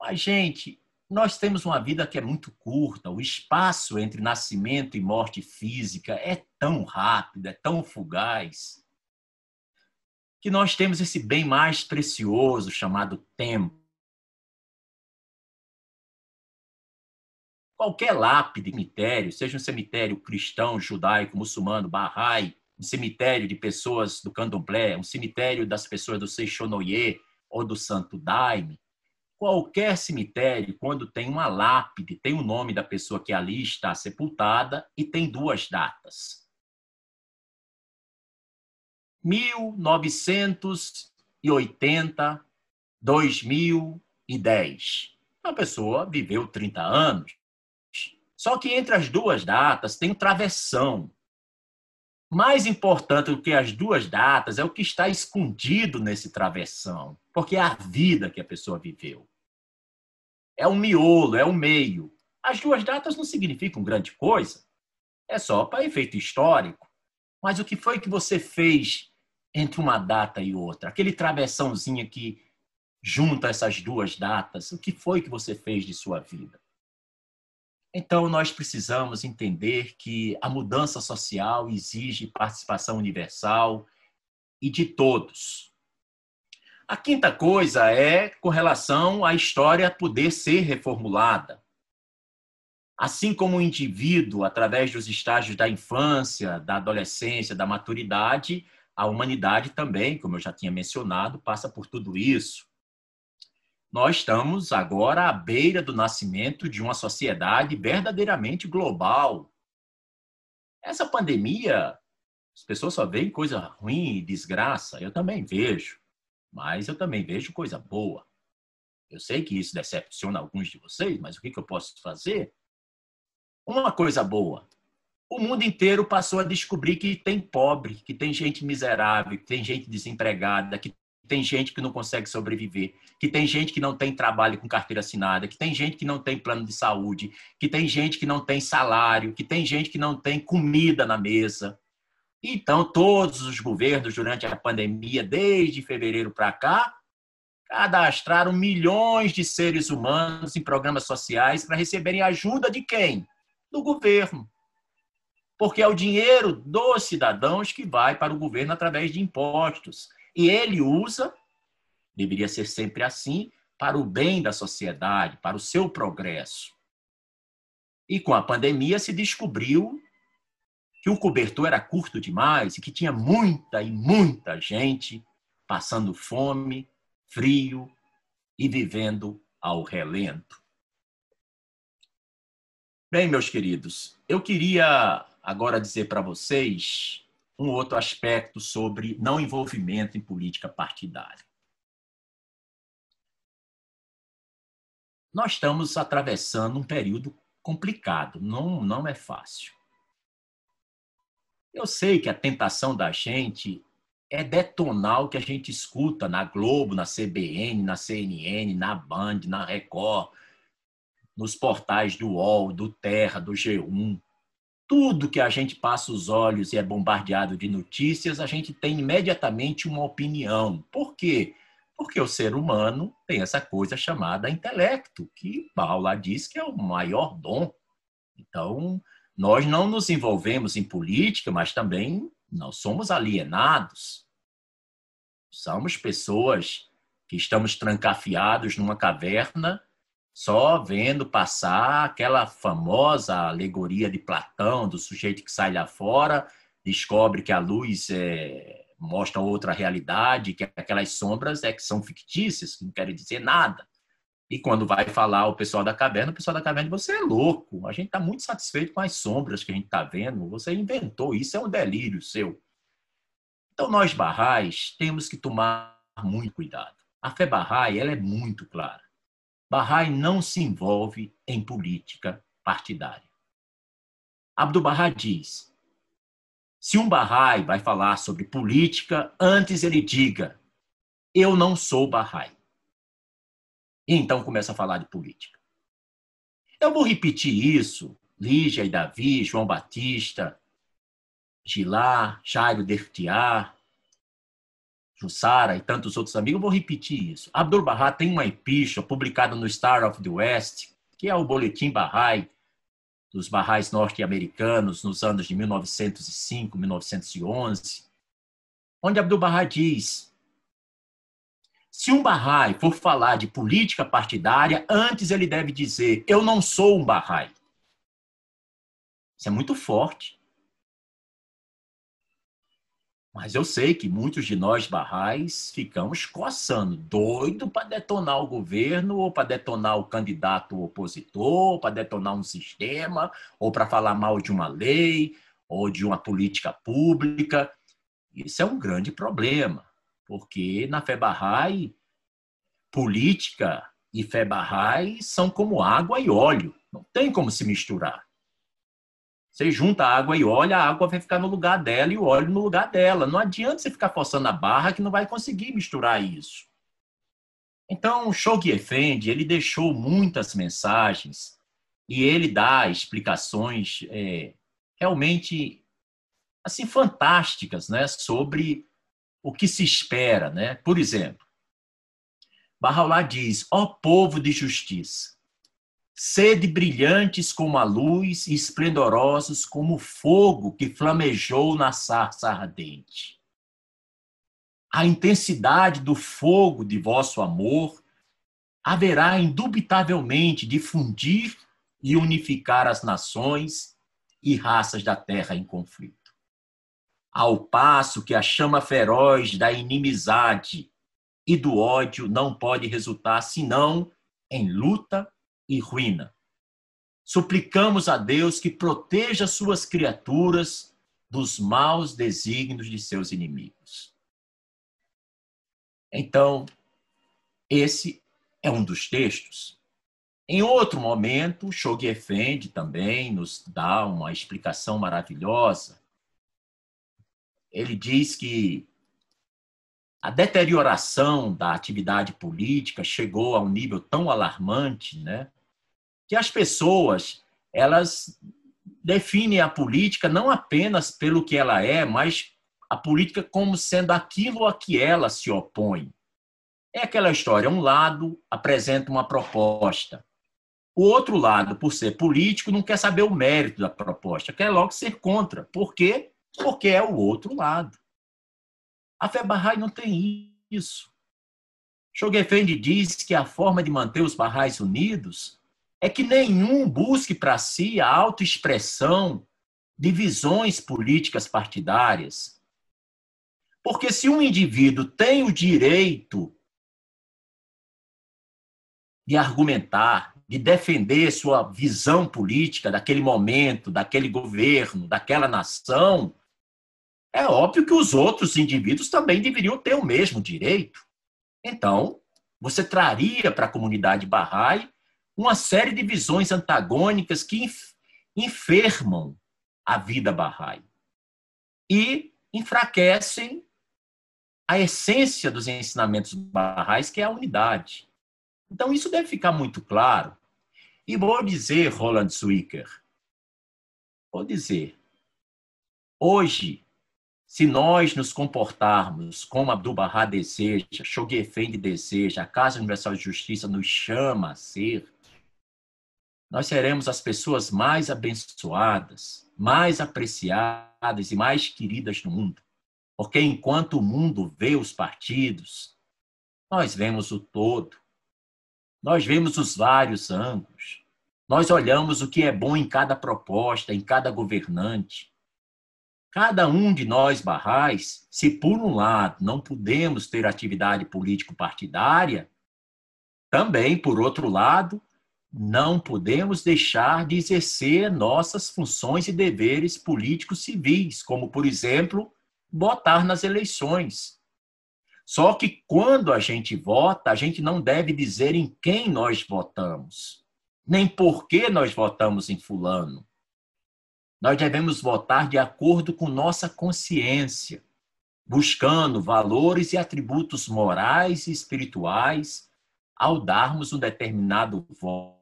Mas, gente, nós temos uma vida que é muito curta, o espaço entre nascimento e morte física é tão rápido, é tão fugaz, que nós temos esse bem mais precioso chamado tempo. Qualquer lápide, cemitério, seja um cemitério cristão, judaico, muçulmano, bahá'í, um cemitério de pessoas do candomblé, um cemitério das pessoas do Seixonoye ou do Santo Daime, Qualquer cemitério, quando tem uma lápide, tem o nome da pessoa que ali está sepultada e tem duas datas. 1980, 2010. A pessoa viveu 30 anos. Só que entre as duas datas tem um travessão. Mais importante do que as duas datas é o que está escondido nesse travessão, porque é a vida que a pessoa viveu. É o miolo, é o meio. As duas datas não significam grande coisa. É só para efeito histórico. Mas o que foi que você fez entre uma data e outra? Aquele travessãozinho que junta essas duas datas, o que foi que você fez de sua vida? Então, nós precisamos entender que a mudança social exige participação universal e de todos. A quinta coisa é com relação à história poder ser reformulada. Assim como o indivíduo, através dos estágios da infância, da adolescência, da maturidade, a humanidade também, como eu já tinha mencionado, passa por tudo isso nós estamos agora à beira do nascimento de uma sociedade verdadeiramente global. Essa pandemia, as pessoas só veem coisa ruim e desgraça, eu também vejo, mas eu também vejo coisa boa. Eu sei que isso decepciona alguns de vocês, mas o que eu posso fazer? Uma coisa boa. O mundo inteiro passou a descobrir que tem pobre, que tem gente miserável, que tem gente desempregada, que tem gente que não consegue sobreviver, que tem gente que não tem trabalho com carteira assinada, que tem gente que não tem plano de saúde, que tem gente que não tem salário, que tem gente que não tem comida na mesa. Então, todos os governos, durante a pandemia, desde fevereiro para cá, cadastraram milhões de seres humanos em programas sociais para receberem ajuda de quem? Do governo. Porque é o dinheiro dos cidadãos que vai para o governo através de impostos. E ele usa, deveria ser sempre assim, para o bem da sociedade, para o seu progresso. E com a pandemia se descobriu que o cobertor era curto demais e que tinha muita e muita gente passando fome, frio e vivendo ao relento. Bem, meus queridos, eu queria agora dizer para vocês um outro aspecto sobre não envolvimento em política partidária. Nós estamos atravessando um período complicado, não, não é fácil. Eu sei que a tentação da gente é detonar o que a gente escuta na Globo, na CBN, na CNN, na Band, na Record, nos portais do UOL, do Terra, do G1, tudo que a gente passa os olhos e é bombardeado de notícias, a gente tem imediatamente uma opinião. Por quê? Porque o ser humano tem essa coisa chamada intelecto, que Paula diz que é o maior dom. Então, nós não nos envolvemos em política, mas também não somos alienados. Somos pessoas que estamos trancafiados numa caverna só vendo passar aquela famosa alegoria de Platão, do sujeito que sai lá fora, descobre que a luz é, mostra outra realidade, que aquelas sombras é que são fictícias, que não querem dizer nada. E quando vai falar o pessoal da caverna, o pessoal da caverna, você é louco. A gente está muito satisfeito com as sombras que a gente está vendo. Você inventou, isso é um delírio seu. Então, nós barrais temos que tomar muito cuidado. A fé barrai, ela é muito clara. Bahá'í não se envolve em política partidária. Abdu'l-Bahá diz: se um Bahá'í vai falar sobre política, antes ele diga: eu não sou Bahá'í. E então começa a falar de política. Eu vou repetir isso, Lígia e Davi, João Batista, Gilá, Jairo Dertiar, Jussara e tantos outros amigos, eu vou repetir isso. Abdul Bahá tem uma epístola publicada no Star of the West, que é o boletim Bahá'í dos Bahá'ís norte-americanos nos anos de 1905, 1911, onde Abdul Bahá diz: se um Bahá'í for falar de política partidária, antes ele deve dizer: eu não sou um Bahá'í. Isso é muito forte. Mas eu sei que muitos de nós barrais ficamos coçando, doido para detonar o governo, ou para detonar o candidato opositor, para detonar um sistema, ou para falar mal de uma lei, ou de uma política pública. Isso é um grande problema, porque na fé Bahá'í, política e fé Bahá'í são como água e óleo, não tem como se misturar. Você junta água e óleo, a água vai ficar no lugar dela e o óleo no lugar dela. Não adianta você ficar forçando a barra que não vai conseguir misturar isso. Então, o Shoghi Effendi, ele deixou muitas mensagens e ele dá explicações é, realmente assim fantásticas, né, sobre o que se espera, né? Por exemplo, Bahá'u'lláh diz: "Ó povo de justiça, sede brilhantes como a luz e esplendorosos como o fogo que flamejou na sarça ardente. A intensidade do fogo de vosso amor haverá indubitavelmente de fundir e unificar as nações e raças da terra em conflito ao passo que a chama feroz da inimizade e do ódio não pode resultar senão em luta e ruína. Suplicamos a Deus que proteja suas criaturas dos maus desígnios de seus inimigos. Então, esse é um dos textos. Em outro momento, Shoghi Effendi também nos dá uma explicação maravilhosa ele diz que a deterioração da atividade política chegou a um nível tão alarmante, né, que as pessoas elas definem a política não apenas pelo que ela é, mas a política como sendo aquilo a que ela se opõe. É aquela história, um lado apresenta uma proposta, o outro lado, por ser político, não quer saber o mérito da proposta, quer logo ser contra. Por quê? porque é o outro lado. A Bahá'í não tem isso. Shogefendi diz que a forma de manter os Bahá'ís unidos é que nenhum busque para si a autoexpressão de visões políticas partidárias. Porque se um indivíduo tem o direito de argumentar, de defender sua visão política daquele momento, daquele governo, daquela nação, é óbvio que os outros indivíduos também deveriam ter o mesmo direito. Então, você traria para a comunidade Bahá'í uma série de visões antagônicas que enfermam a vida Bahá'í e enfraquecem a essência dos ensinamentos Bahá'ís, que é a unidade. Então, isso deve ficar muito claro. E vou dizer, Roland Zwicker, vou dizer, hoje, se nós nos comportarmos como Abdu'l-Bahá deseja, Shoghi Effendi deseja, a Casa Universal de Justiça nos chama a ser, nós seremos as pessoas mais abençoadas, mais apreciadas e mais queridas no mundo. Porque enquanto o mundo vê os partidos, nós vemos o todo. Nós vemos os vários ângulos. Nós olhamos o que é bom em cada proposta, em cada governante. Cada um de nós barrais, se por um lado não podemos ter atividade político-partidária, também, por outro lado, não podemos deixar de exercer nossas funções e deveres políticos civis, como, por exemplo, votar nas eleições. Só que quando a gente vota, a gente não deve dizer em quem nós votamos, nem por que nós votamos em Fulano. Nós devemos votar de acordo com nossa consciência, buscando valores e atributos morais e espirituais ao darmos um determinado voto.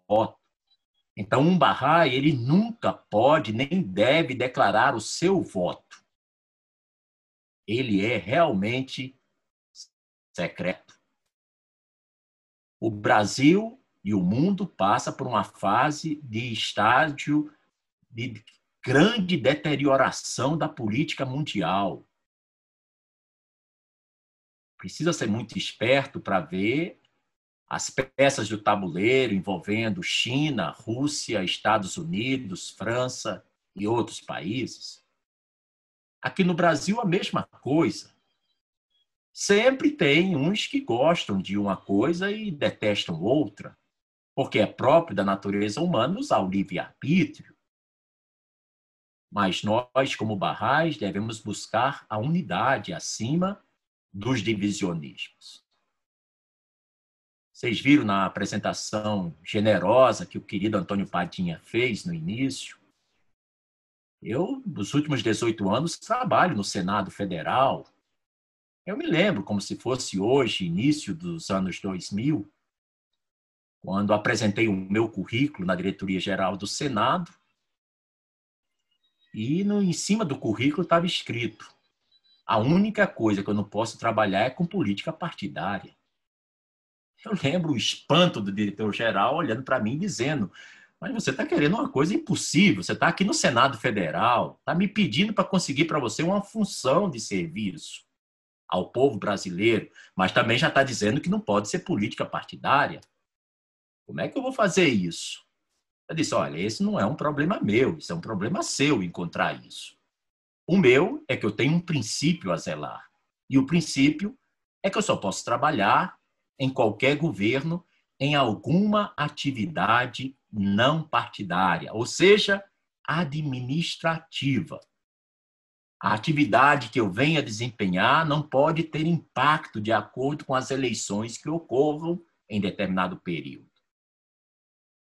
Então, um Bahá'í, ele nunca pode nem deve declarar o seu voto. Ele é realmente secreto. O Brasil e o mundo passa por uma fase de estágio de grande deterioração da política mundial. Precisa ser muito esperto para ver as peças do tabuleiro envolvendo China, Rússia, Estados Unidos, França e outros países. Aqui no Brasil, a mesma coisa. Sempre tem uns que gostam de uma coisa e detestam outra, porque é próprio da natureza humana usar o livre-arbítrio. Mas nós, como barrais, devemos buscar a unidade acima dos divisionismos. Vocês viram na apresentação generosa que o querido Antônio Padinha fez no início? Eu, nos últimos 18 anos, trabalho no Senado Federal. Eu me lembro como se fosse hoje, início dos anos 2000, quando apresentei o meu currículo na diretoria geral do Senado. E no, em cima do currículo estava escrito: a única coisa que eu não posso trabalhar é com política partidária. Eu lembro o espanto do diretor-geral olhando para mim dizendo: Mas você está querendo uma coisa impossível. Você está aqui no Senado Federal, está me pedindo para conseguir para você uma função de serviço ao povo brasileiro, mas também já está dizendo que não pode ser política partidária. Como é que eu vou fazer isso? Eu disse: Olha, esse não é um problema meu, isso é um problema seu encontrar isso. O meu é que eu tenho um princípio a zelar. E o princípio é que eu só posso trabalhar em qualquer governo em alguma atividade não partidária, ou seja, administrativa. A atividade que eu venha desempenhar não pode ter impacto de acordo com as eleições que ocorram em determinado período.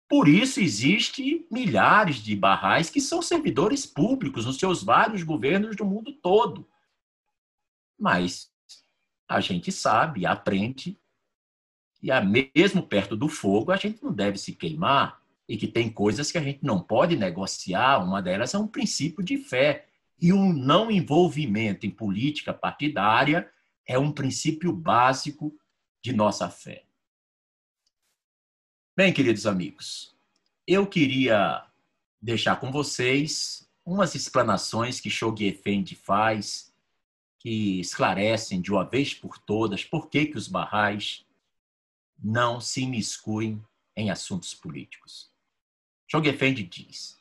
Por isso, existe milhares de barrais que são servidores públicos nos seus vários governos do mundo todo. Mas a gente sabe, aprende e mesmo perto do fogo, a gente não deve se queimar e que tem coisas que a gente não pode negociar. Uma delas é um princípio de fé. E o não envolvimento em política partidária é um princípio básico de nossa fé. Bem, queridos amigos, eu queria deixar com vocês umas explanações que Shoghi Effendi faz, que esclarecem de uma vez por todas por que, que os barrais não se imiscuem em assuntos políticos. Schoenfeld diz: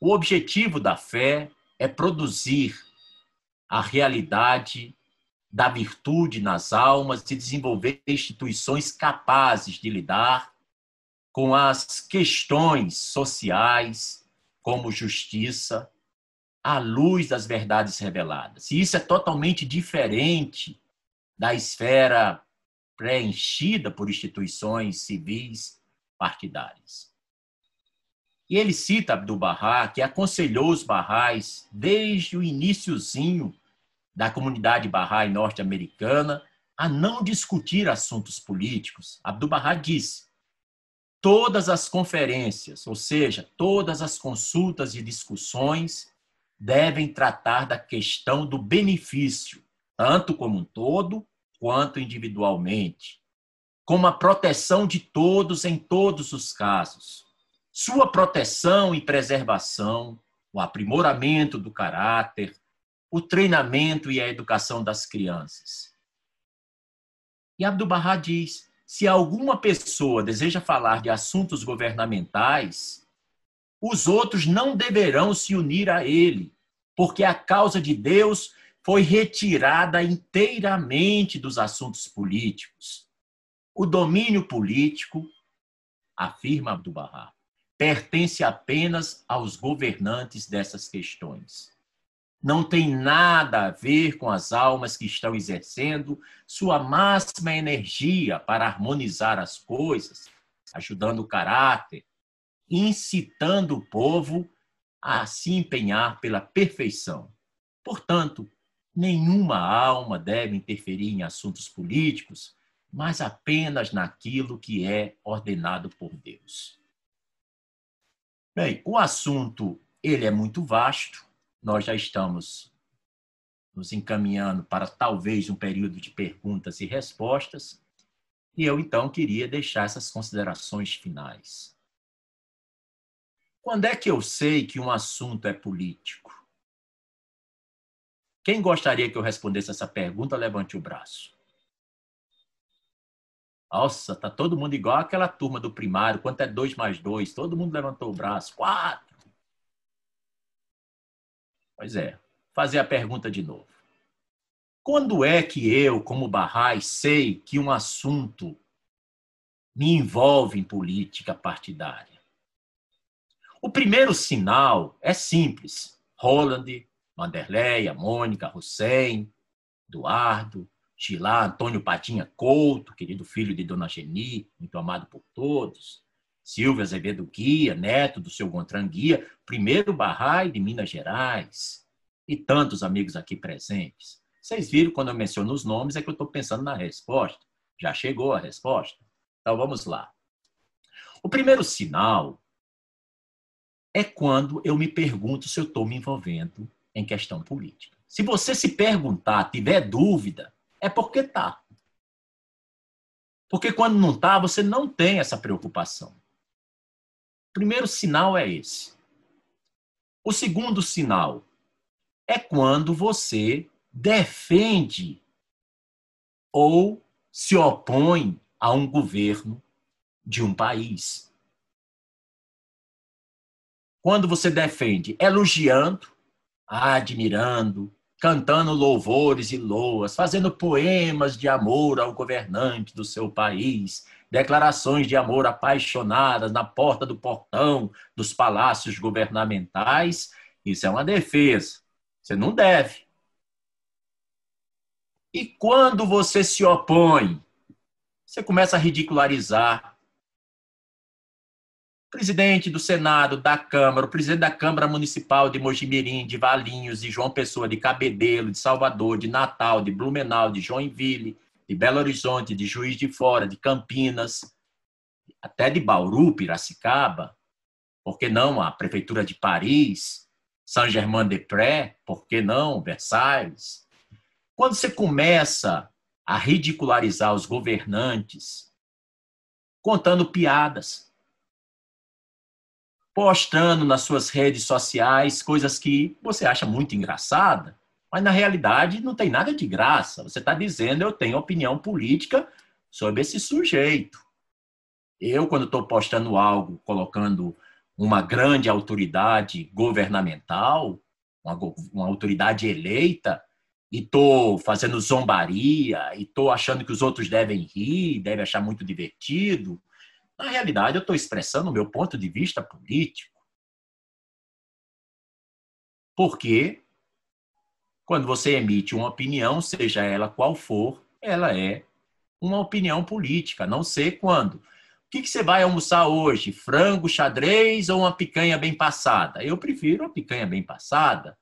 o objetivo da fé é produzir a realidade da virtude nas almas e desenvolver instituições capazes de lidar com as questões sociais, como justiça, à luz das verdades reveladas. E isso é totalmente diferente da esfera preenchida por instituições civis partidárias. E ele cita Abdu'l-Bahá, que aconselhou os Bahás desde o iníciozinho da comunidade Bahá'í norte-americana a não discutir assuntos políticos. Abdu'l-Bahá disse: todas as conferências, ou seja, todas as consultas e discussões devem tratar da questão do benefício, tanto como um todo, quanto individualmente, como a proteção de todos em todos os casos. Sua proteção e preservação, o aprimoramento do caráter, o treinamento e a educação das crianças. E Abdu'l-Bahá diz: se alguma pessoa deseja falar de assuntos governamentais, os outros não deverão se unir a ele, porque a causa de Deus foi retirada inteiramente dos assuntos políticos. O domínio político, afirma Abdu'l-Bahá, pertence apenas aos governantes dessas questões. Não tem nada a ver com as almas que estão exercendo sua máxima energia para harmonizar as coisas, ajudando o caráter, incitando o povo a se empenhar pela perfeição. Portanto, Nenhuma alma deve interferir em assuntos políticos, mas apenas naquilo que é ordenado por Deus. Bem, o assunto ele é muito vasto. Nós já estamos nos encaminhando para talvez um período de perguntas e respostas. E eu então queria deixar essas considerações finais. Quando é que eu sei que um assunto é político? Quem gostaria que eu respondesse essa pergunta, levante o braço. Nossa, tá todo mundo igual aquela turma do primário. Quanto é dois mais dois? Todo mundo levantou o braço. Quatro. Pois é. Fazer a pergunta de novo. Quando é que eu, como Barrai, sei que um assunto me envolve em política partidária? O primeiro sinal é simples Roland, Vanderleia, Mônica, Hussein, Eduardo, Chilá, Antônio Patinha Couto, querido filho de Dona Geni, muito amado por todos, Silvio Azevedo Guia, neto do seu Gontran Guia, primeiro Barrai de Minas Gerais, e tantos amigos aqui presentes. Vocês viram quando eu menciono os nomes, é que eu estou pensando na resposta. Já chegou a resposta? Então vamos lá. O primeiro sinal é quando eu me pergunto se eu estou me envolvendo em questão política. Se você se perguntar, tiver dúvida, é porque está. Porque quando não está, você não tem essa preocupação. O primeiro sinal é esse. O segundo sinal é quando você defende ou se opõe a um governo de um país. Quando você defende elogiando, admirando, cantando louvores e loas, fazendo poemas de amor ao governante do seu país, declarações de amor apaixonadas na porta do portão dos palácios governamentais, isso é uma defesa. Você não deve. E quando você se opõe, você começa a ridicularizar presidente do Senado, da Câmara, o presidente da Câmara Municipal de Mojimirim, de Valinhos, de João Pessoa, de Cabedelo, de Salvador, de Natal, de Blumenau, de Joinville, de Belo Horizonte, de Juiz de Fora, de Campinas, até de Bauru, Piracicaba, por que não a Prefeitura de Paris, Saint-Germain-des-Prés, por que não Versailles? Quando você começa a ridicularizar os governantes, contando piadas, postando nas suas redes sociais coisas que você acha muito engraçada, mas na realidade não tem nada de graça. Você está dizendo eu tenho opinião política sobre esse sujeito. Eu, quando estou postando algo, colocando uma grande autoridade governamental, uma, uma autoridade eleita, e estou fazendo zombaria, e estou achando que os outros devem rir, devem achar muito divertido, na realidade, eu estou expressando o meu ponto de vista político. Porque quando você emite uma opinião, seja ela qual for, ela é uma opinião política. Não sei quando. O que, que você vai almoçar hoje? Frango, xadrez ou uma picanha bem passada? Eu prefiro a picanha bem passada.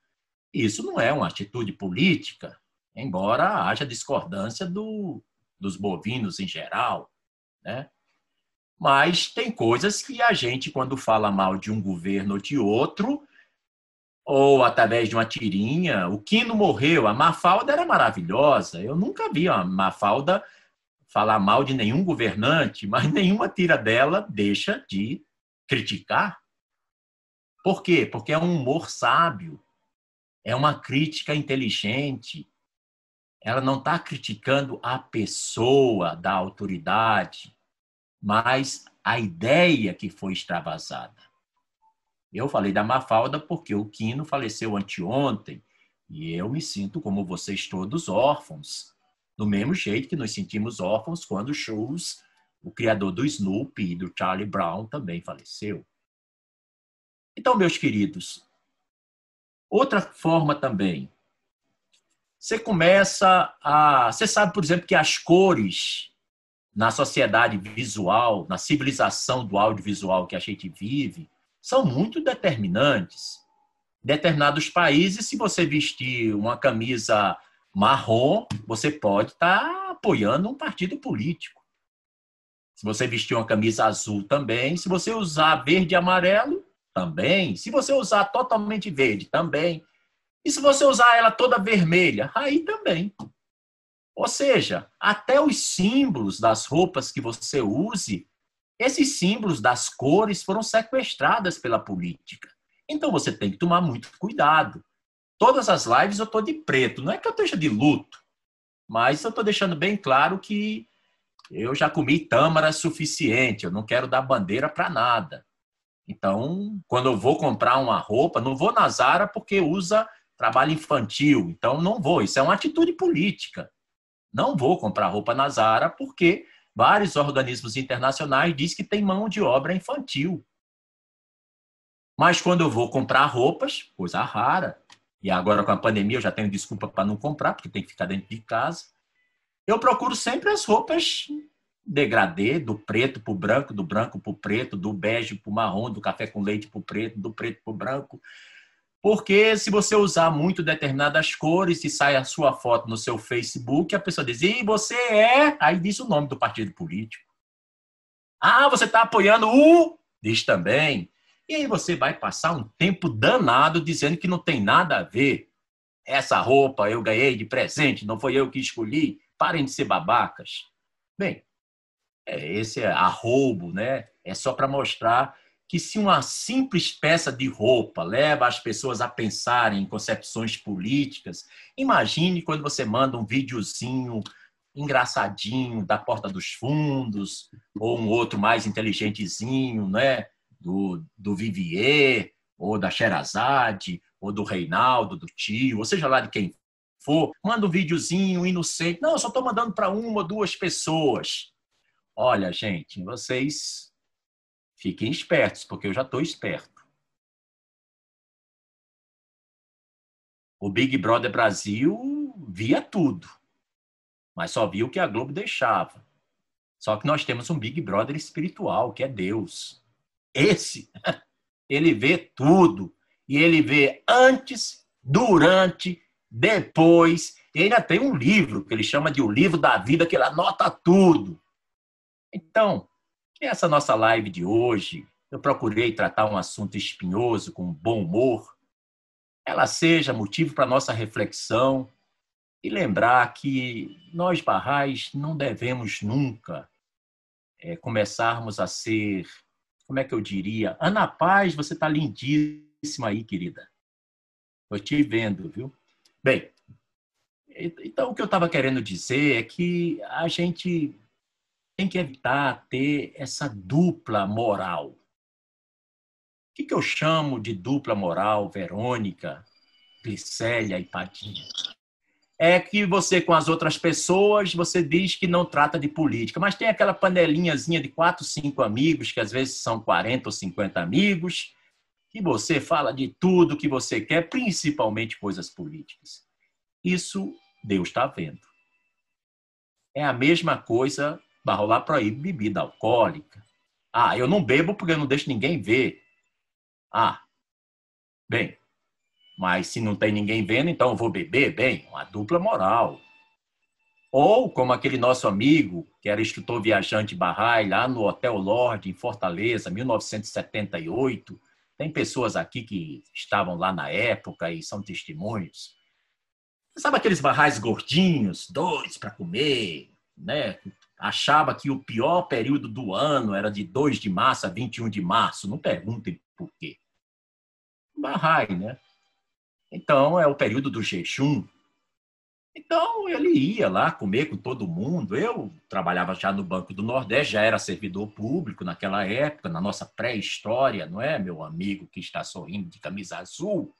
Isso não é uma atitude política, embora haja discordância do, dos bovinos em geral. Né? Mas tem coisas que a gente, quando fala mal de um governo ou de outro, ou através de uma tirinha, o Quino morreu, a Mafalda era maravilhosa. Eu nunca vi a Mafalda falar mal de nenhum governante, [LAUGHS] mas nenhuma tira dela deixa de criticar. Por quê? Porque é um humor sábio, é uma crítica inteligente. Ela não está criticando a pessoa da autoridade, mas a ideia que foi extravasada. Eu falei da Mafalda porque o Quino faleceu anteontem e eu me sinto como vocês todos órfãos, do mesmo jeito que nos sentimos órfãos quando o Schultz, o criador do Snoopy e do Charlie Brown, também faleceu. Então, meus queridos, outra forma também. Você começa a. Você sabe, por exemplo, que as cores na sociedade visual, na civilização do audiovisual que a gente vive, são muito determinantes. Determinados países, se você vestir uma camisa marrom, você pode estar tá apoiando um partido político. Se você vestir uma camisa azul também, se você usar verde e amarelo, também. Se você usar totalmente verde, também. E se você usar ela toda vermelha, aí também. Ou seja, até os símbolos das roupas que você use, esses símbolos das cores foram sequestradas pela política. Então você tem que tomar muito cuidado. Todas as lives eu estou de preto, não é que eu esteja de luto, mas eu estou deixando bem claro que eu já comi tâmara suficiente, eu não quero dar bandeira para nada. Então, quando eu vou comprar uma roupa, não vou na Zara porque usa trabalho infantil. Então, não vou. Isso é uma atitude política. Não vou comprar roupa na Zara porque vários organismos internacionais dizem que tem mão de obra infantil. Mas quando eu vou comprar roupas, coisa rara, e agora com a pandemia eu já tenho desculpa para não comprar, porque tem que ficar dentro de casa. Eu procuro sempre as roupas degradê, do preto para o branco, do branco para o preto, do bege para o marrom, do café com leite para o preto, do preto para o branco. Porque se você usar muito determinadas cores e sai a sua foto no seu Facebook, a pessoa diz, e você é... Aí diz o nome do partido político. Ah, você está apoiando o... Diz também. E aí você vai passar um tempo danado dizendo que não tem nada a ver. Essa roupa eu ganhei de presente, não foi eu que escolhi. Parem de ser babacas. Bem, é, esse é arrobo, né? É só para mostrar que se uma simples peça de roupa leva as pessoas a pensarem em concepções políticas, imagine quando você manda um videozinho engraçadinho da Porta dos Fundos ou um outro mais inteligentezinho, né? Do, do Vivier ou da Sherazade ou do Reinaldo, do tio, ou seja lá de quem for, manda um videozinho inocente. Não, eu só estou mandando para uma ou duas pessoas. Olha, gente, vocês fiquem espertos, porque eu já estou esperto. O Big Brother Brasil via tudo, mas só via o que a Globo deixava. Só que nós temos um Big Brother espiritual, que é Deus. Esse, [LAUGHS] ele vê tudo. E ele vê antes, durante, depois. E ainda tem um livro que ele chama de O Livro da Vida, que ele anota tudo. Então, essa nossa live de hoje, eu procurei tratar um assunto espinhoso com bom humor, ela seja motivo para nossa reflexão e lembrar que nós barrais não devemos nunca é, começarmos a ser, como é que eu diria? Ana Paz, você está lindíssima aí, querida. Estou te vendo, viu? Bem, então o que eu estava querendo dizer é que a gente tem que evitar ter essa dupla moral. O que, que eu chamo de dupla moral, Verônica, Glicélia e Padinha? É que você, com as outras pessoas, você diz que não trata de política, mas tem aquela panelinhazinha de quatro, cinco amigos, que às vezes são 40 ou 50 amigos, que você fala de tudo que você quer, principalmente coisas políticas. Isso Deus está vendo. É a mesma coisa vai rolar proíbe bebida alcoólica. Ah, eu não bebo porque eu não deixo ninguém ver. Ah, bem, mas se não tem ninguém vendo, então eu vou beber? Bem, uma dupla moral. Ou como aquele nosso amigo, que era instrutor viajante Barrai, lá no Hotel Lorde, em Fortaleza, 1978. Tem pessoas aqui que estavam lá na época e são testemunhos. Sabe aqueles barrais gordinhos, dois para comer, né? Achava que o pior período do ano era de 2 de março a 21 de março. Não perguntem por quê. Bahá'í, né? Então, é o período do jejum. Então, ele ia lá comer com todo mundo. Eu trabalhava já no Banco do Nordeste, já era servidor público naquela época, na nossa pré-história, não é, meu amigo que está sorrindo de camisa azul?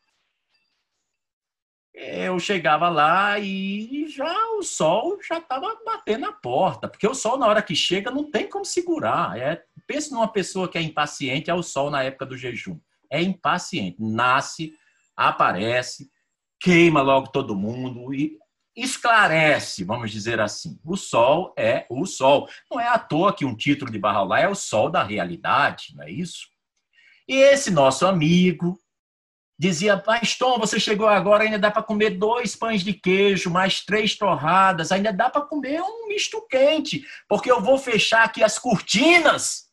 Eu chegava lá e já o sol já estava batendo a porta, porque o sol na hora que chega não tem como segurar. É, pense numa pessoa que é impaciente ao sol na época do jejum. É impaciente, nasce, aparece, queima logo todo mundo e esclarece, vamos dizer assim. O sol é o sol. Não é à toa que um título de Barraulá é o sol da realidade, não é isso? E esse nosso amigo, dizia, mas Tom, você chegou agora, ainda dá para comer dois pães de queijo, mais três torradas, ainda dá para comer um misto quente, porque eu vou fechar aqui as cortinas.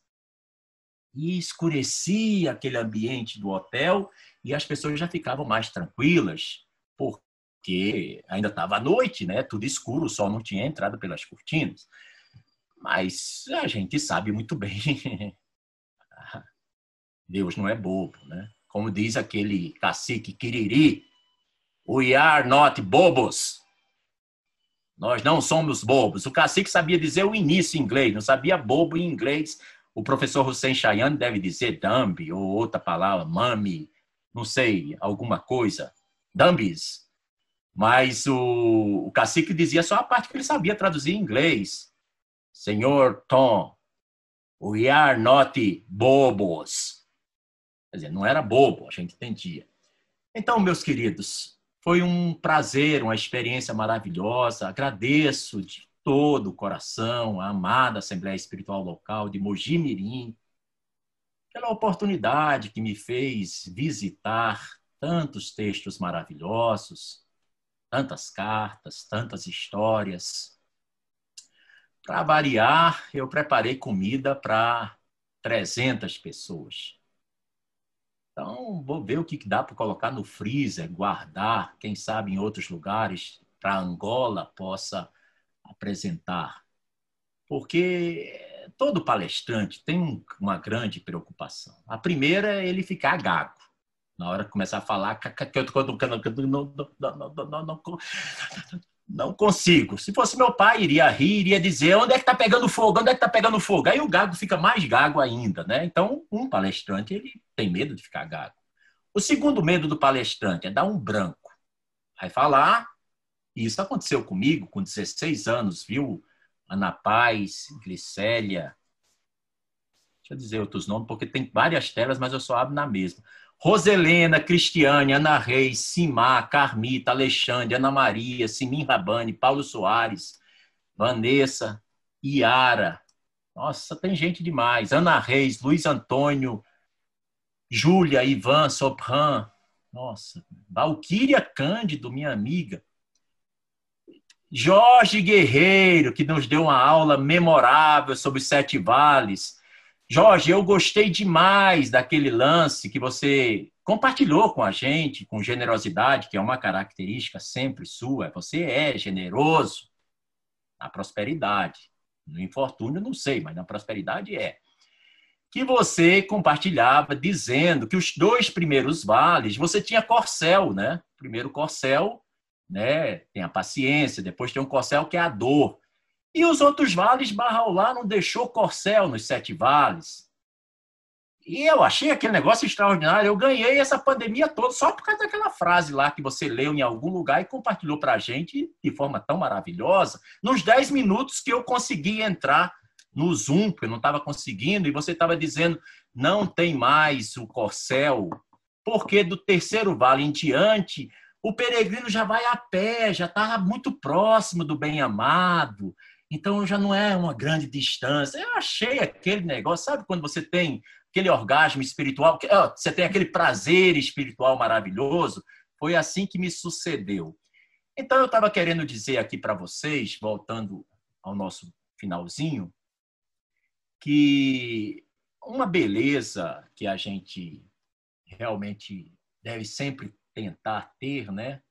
E escurecia aquele ambiente do hotel e as pessoas já ficavam mais tranquilas, porque ainda estava à noite, né? Tudo escuro, o sol não tinha entrado pelas cortinas. Mas a gente sabe muito bem. [LAUGHS] Deus não é bobo, né? Como diz aquele cacique Quiriri, we are not bobos. Nós não somos bobos. O cacique sabia dizer o início em inglês, não sabia bobo em inglês. O professor Hussein Chayane deve dizer dumb, ou outra palavra, mami, não sei, alguma coisa. Dumbies. Mas o, o cacique dizia só a parte que ele sabia traduzir em inglês. Senhor Tom, we are not bobos. Quer dizer, não era bobo, a gente entendia. Então, meus queridos, Foi um prazer, uma experiência maravilhosa. Agradeço de todo o coração a amada Assembleia Espiritual Local de Mogi Mirim pela oportunidade que me fez visitar tantos textos maravilhosos, tantas cartas, tantas histórias. Para variar, eu preparei comida para 300 pessoas. Então, vou ver o que dá para colocar no freezer, guardar, quem sabe em outros lugares, para Angola possa apresentar. Porque todo palestrante tem uma grande preocupação. A primeira é ele ficar gago. Na hora que começar a falar, não consigo. Se fosse meu pai, iria rir, iria dizer onde é que está pegando fogo, onde é que está pegando fogo. Aí o gago fica mais gago ainda, né? Então, um palestrante, ele tem medo de ficar gago. O segundo medo do palestrante é dar um branco. Vai falar, e isso aconteceu comigo com 16 anos, viu? Ana Paz, Glicélia. Deixa eu dizer outros nomes, porque tem várias telas, mas eu só abro na mesma. Roselena, Cristiane, Ana Reis, Simar, Carmita, Alexandre, Ana Maria, Simin Rabani, Paulo Soares, Vanessa, Iara. Nossa, tem gente demais. Ana Reis, Luiz Antônio, Júlia, Ivan, Sopran. Nossa, Valquíria Cândido, minha amiga. Jorge Guerreiro, que nos deu uma aula memorável sobre Sete Vales. Jorge, eu gostei demais daquele lance que você compartilhou com a gente, com generosidade, que é uma característica sempre sua. Você é generoso na prosperidade. No infortúnio, não sei, mas na prosperidade é. Que você compartilhava dizendo que os dois primeiros vales você tinha corcel, né? Primeiro corcel né? Tem a paciência, depois tem um corcel que é a dor. E os outros vales, Barraulá não deixou corcel nos sete vales. E eu achei aquele negócio extraordinário. Eu ganhei essa pandemia toda só por causa daquela frase lá que você leu em algum lugar e compartilhou para a gente de forma tão maravilhosa. Nos dez minutos que eu consegui entrar no Zoom, que eu não estava conseguindo, e você estava dizendo não tem mais o corcel, porque do terceiro vale em diante o peregrino já vai a pé, já está muito próximo do bem-amado, então já não é uma grande distância. Eu achei aquele negócio, sabe quando você tem aquele orgasmo espiritual, você tem aquele prazer espiritual maravilhoso? Foi assim que me sucedeu. Então eu estava querendo dizer aqui para vocês, voltando ao nosso finalzinho, que uma beleza que a gente realmente deve sempre tentar ter, né?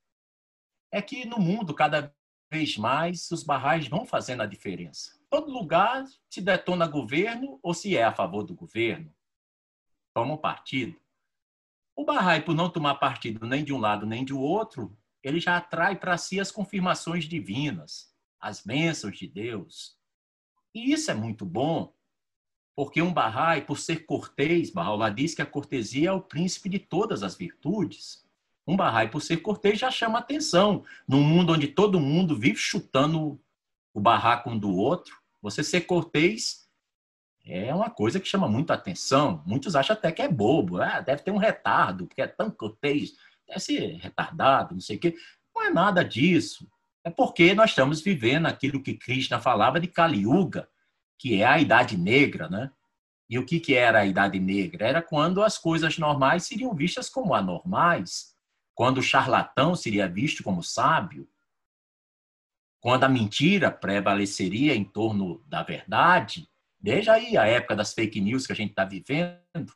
É que no mundo, cada vez mais, os barrais vão fazendo a diferença. Todo lugar se detona governo ou se é a favor do governo. Toma um partido. O barrai, por não tomar partido nem de um lado nem de outro, ele já atrai para si as confirmações divinas, as bênçãos de Deus. E isso é muito bom, porque um barrai, por ser cortês, Bahá'u'lláh diz que a cortesia é o príncipe de todas as virtudes. Um Bahá'í, por ser cortês, já chama atenção. Num mundo onde todo mundo vive chutando o barraco um do outro, você ser cortês é uma coisa que chama muito atenção. Muitos acham até que é bobo. Ah, deve ter um retardo, porque é tão cortês. Deve ser retardado, não sei o quê. Não é nada disso. É porque nós estamos vivendo aquilo que Krishna falava de Kali Yuga, que é a Idade Negra, né? E o que, que era a Idade Negra? Era quando as coisas normais seriam vistas como anormais quando o charlatão seria visto como sábio, quando a mentira prevaleceria em torno da verdade, veja aí a época das fake news que a gente está vivendo.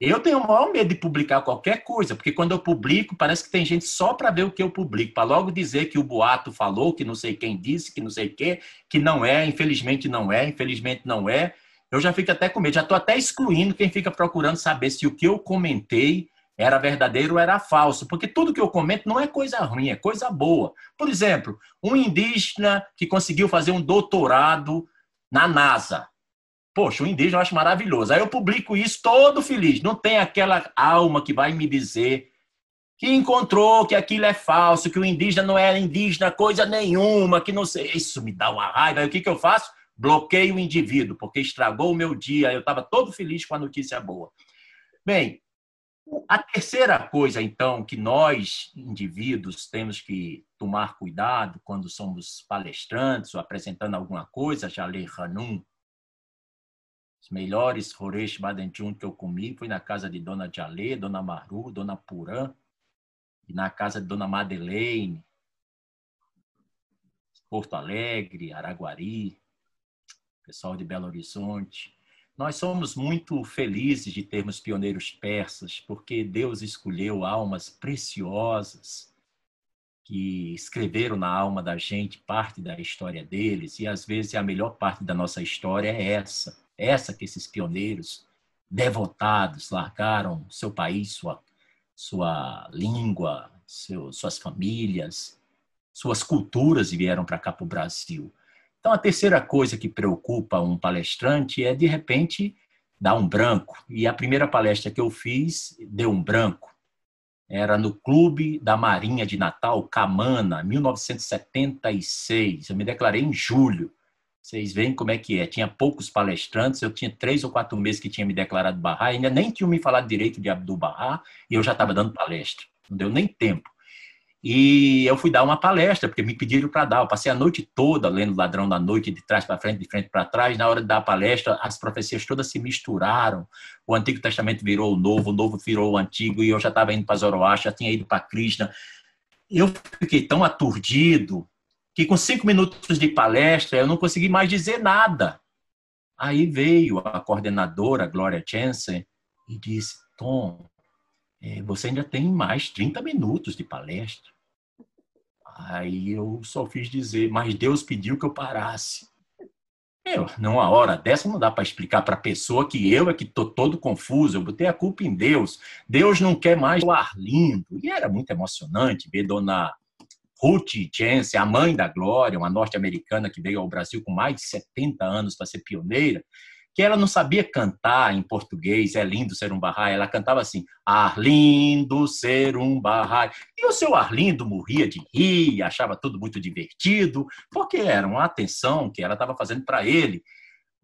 Eu tenho o maior medo de publicar qualquer coisa, porque quando eu publico, parece que tem gente só para ver o que eu publico, para logo dizer que o boato falou, que não sei quem disse, que não sei o quê, que não é, infelizmente não é, infelizmente não é. Eu já fico até com medo, já estou até excluindo quem fica procurando saber se o que eu comentei era verdadeiro ou era falso, porque tudo que eu comento não é coisa ruim, é coisa boa. Por exemplo, um indígena que conseguiu fazer um doutorado na NASA. Poxa, o indígena eu acho maravilhoso. Aí eu publico isso todo feliz. Não tem aquela alma que vai me dizer que encontrou que aquilo é falso, que o indígena não era indígena coisa nenhuma, que não sei. Isso me dá uma raiva. Aí o que, que eu faço? Bloqueio o indivíduo, porque estragou o meu dia. Eu estava todo feliz com a notícia boa. Bem, A terceira coisa, então, que nós, indivíduos, temos que tomar cuidado quando somos palestrantes ou apresentando alguma coisa, já lê Hanum, os melhores Horesh Badenchun que eu comi foi na casa de Dona Jalê, Dona Maru, Dona Purã, e na casa de Dona Madeleine, Porto Alegre, Araguari, pessoal de Belo Horizonte. Nós somos muito felizes de termos pioneiros persas, porque Deus escolheu almas preciosas que escreveram na alma da gente parte da história deles, e às vezes a melhor parte da nossa história é essa essa que esses pioneiros devotados largaram seu país, sua, sua língua, seu, suas famílias, suas culturas e vieram para cá para o Brasil. Então, a terceira coisa que preocupa um palestrante é, de repente, dar um branco. E a primeira palestra que eu fiz deu um branco. Era no Clube da Marinha de Natal, Camana, 1976. Eu me declarei em julho. Vocês veem como é que é. Tinha poucos palestrantes, eu tinha três ou quatro meses que tinha me declarado Barra, ainda nem tinham me falado direito de Abdul Barra, e eu já estava dando palestra. Não deu nem tempo. E eu fui dar uma palestra, porque me pediram para dar. Eu passei a noite toda lendo Ladrão da Noite, de trás para frente, de frente para trás. Na hora de dar a palestra, as profecias todas se misturaram. O Antigo Testamento virou o Novo, o Novo virou o Antigo, e eu já estava indo para Zoroastro, já tinha ido para Krishna. Eu fiquei tão aturdido que com cinco minutos de palestra eu não consegui mais dizer nada. Aí veio a coordenadora, Gloria Jensen, e disse: Tom, é, você ainda tem mais 30 minutos de palestra. Aí eu só fiz dizer, mas Deus pediu que eu parasse. Eu, numa hora dessa não dá para explicar para a pessoa que eu é que estou todo confuso, eu botei a culpa em Deus. Deus não quer mais o Arlindo. E era muito emocionante ver Dona Ruth Jensen, a mãe da Glória, uma norte-americana que veio ao Brasil com mais de 70 anos para ser pioneira, que ela não sabia cantar em português, é lindo ser um barrai, ela cantava assim, Arlindo ser um barrai. E o seu Arlindo morria de rir, achava tudo muito divertido, porque era uma atenção que ela estava fazendo para ele.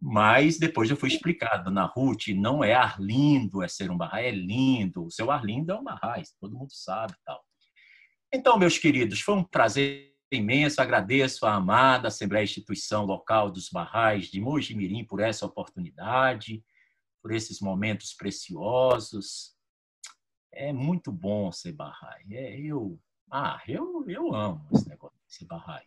Mas depois eu fui explicar, dona Ruth, não é Arlindo é ser um barrai, é lindo. O seu Arlindo é um barrai, todo mundo sabe tal. Então, meus queridos, foi um prazer imenso. Agradeço à amada Assembleia Instituição Local dos Barrais de Mojimirim por essa oportunidade, por esses momentos preciosos. É muito bom ser barrai. É, eu, ah, eu, eu amo esse negócio de ser barrai.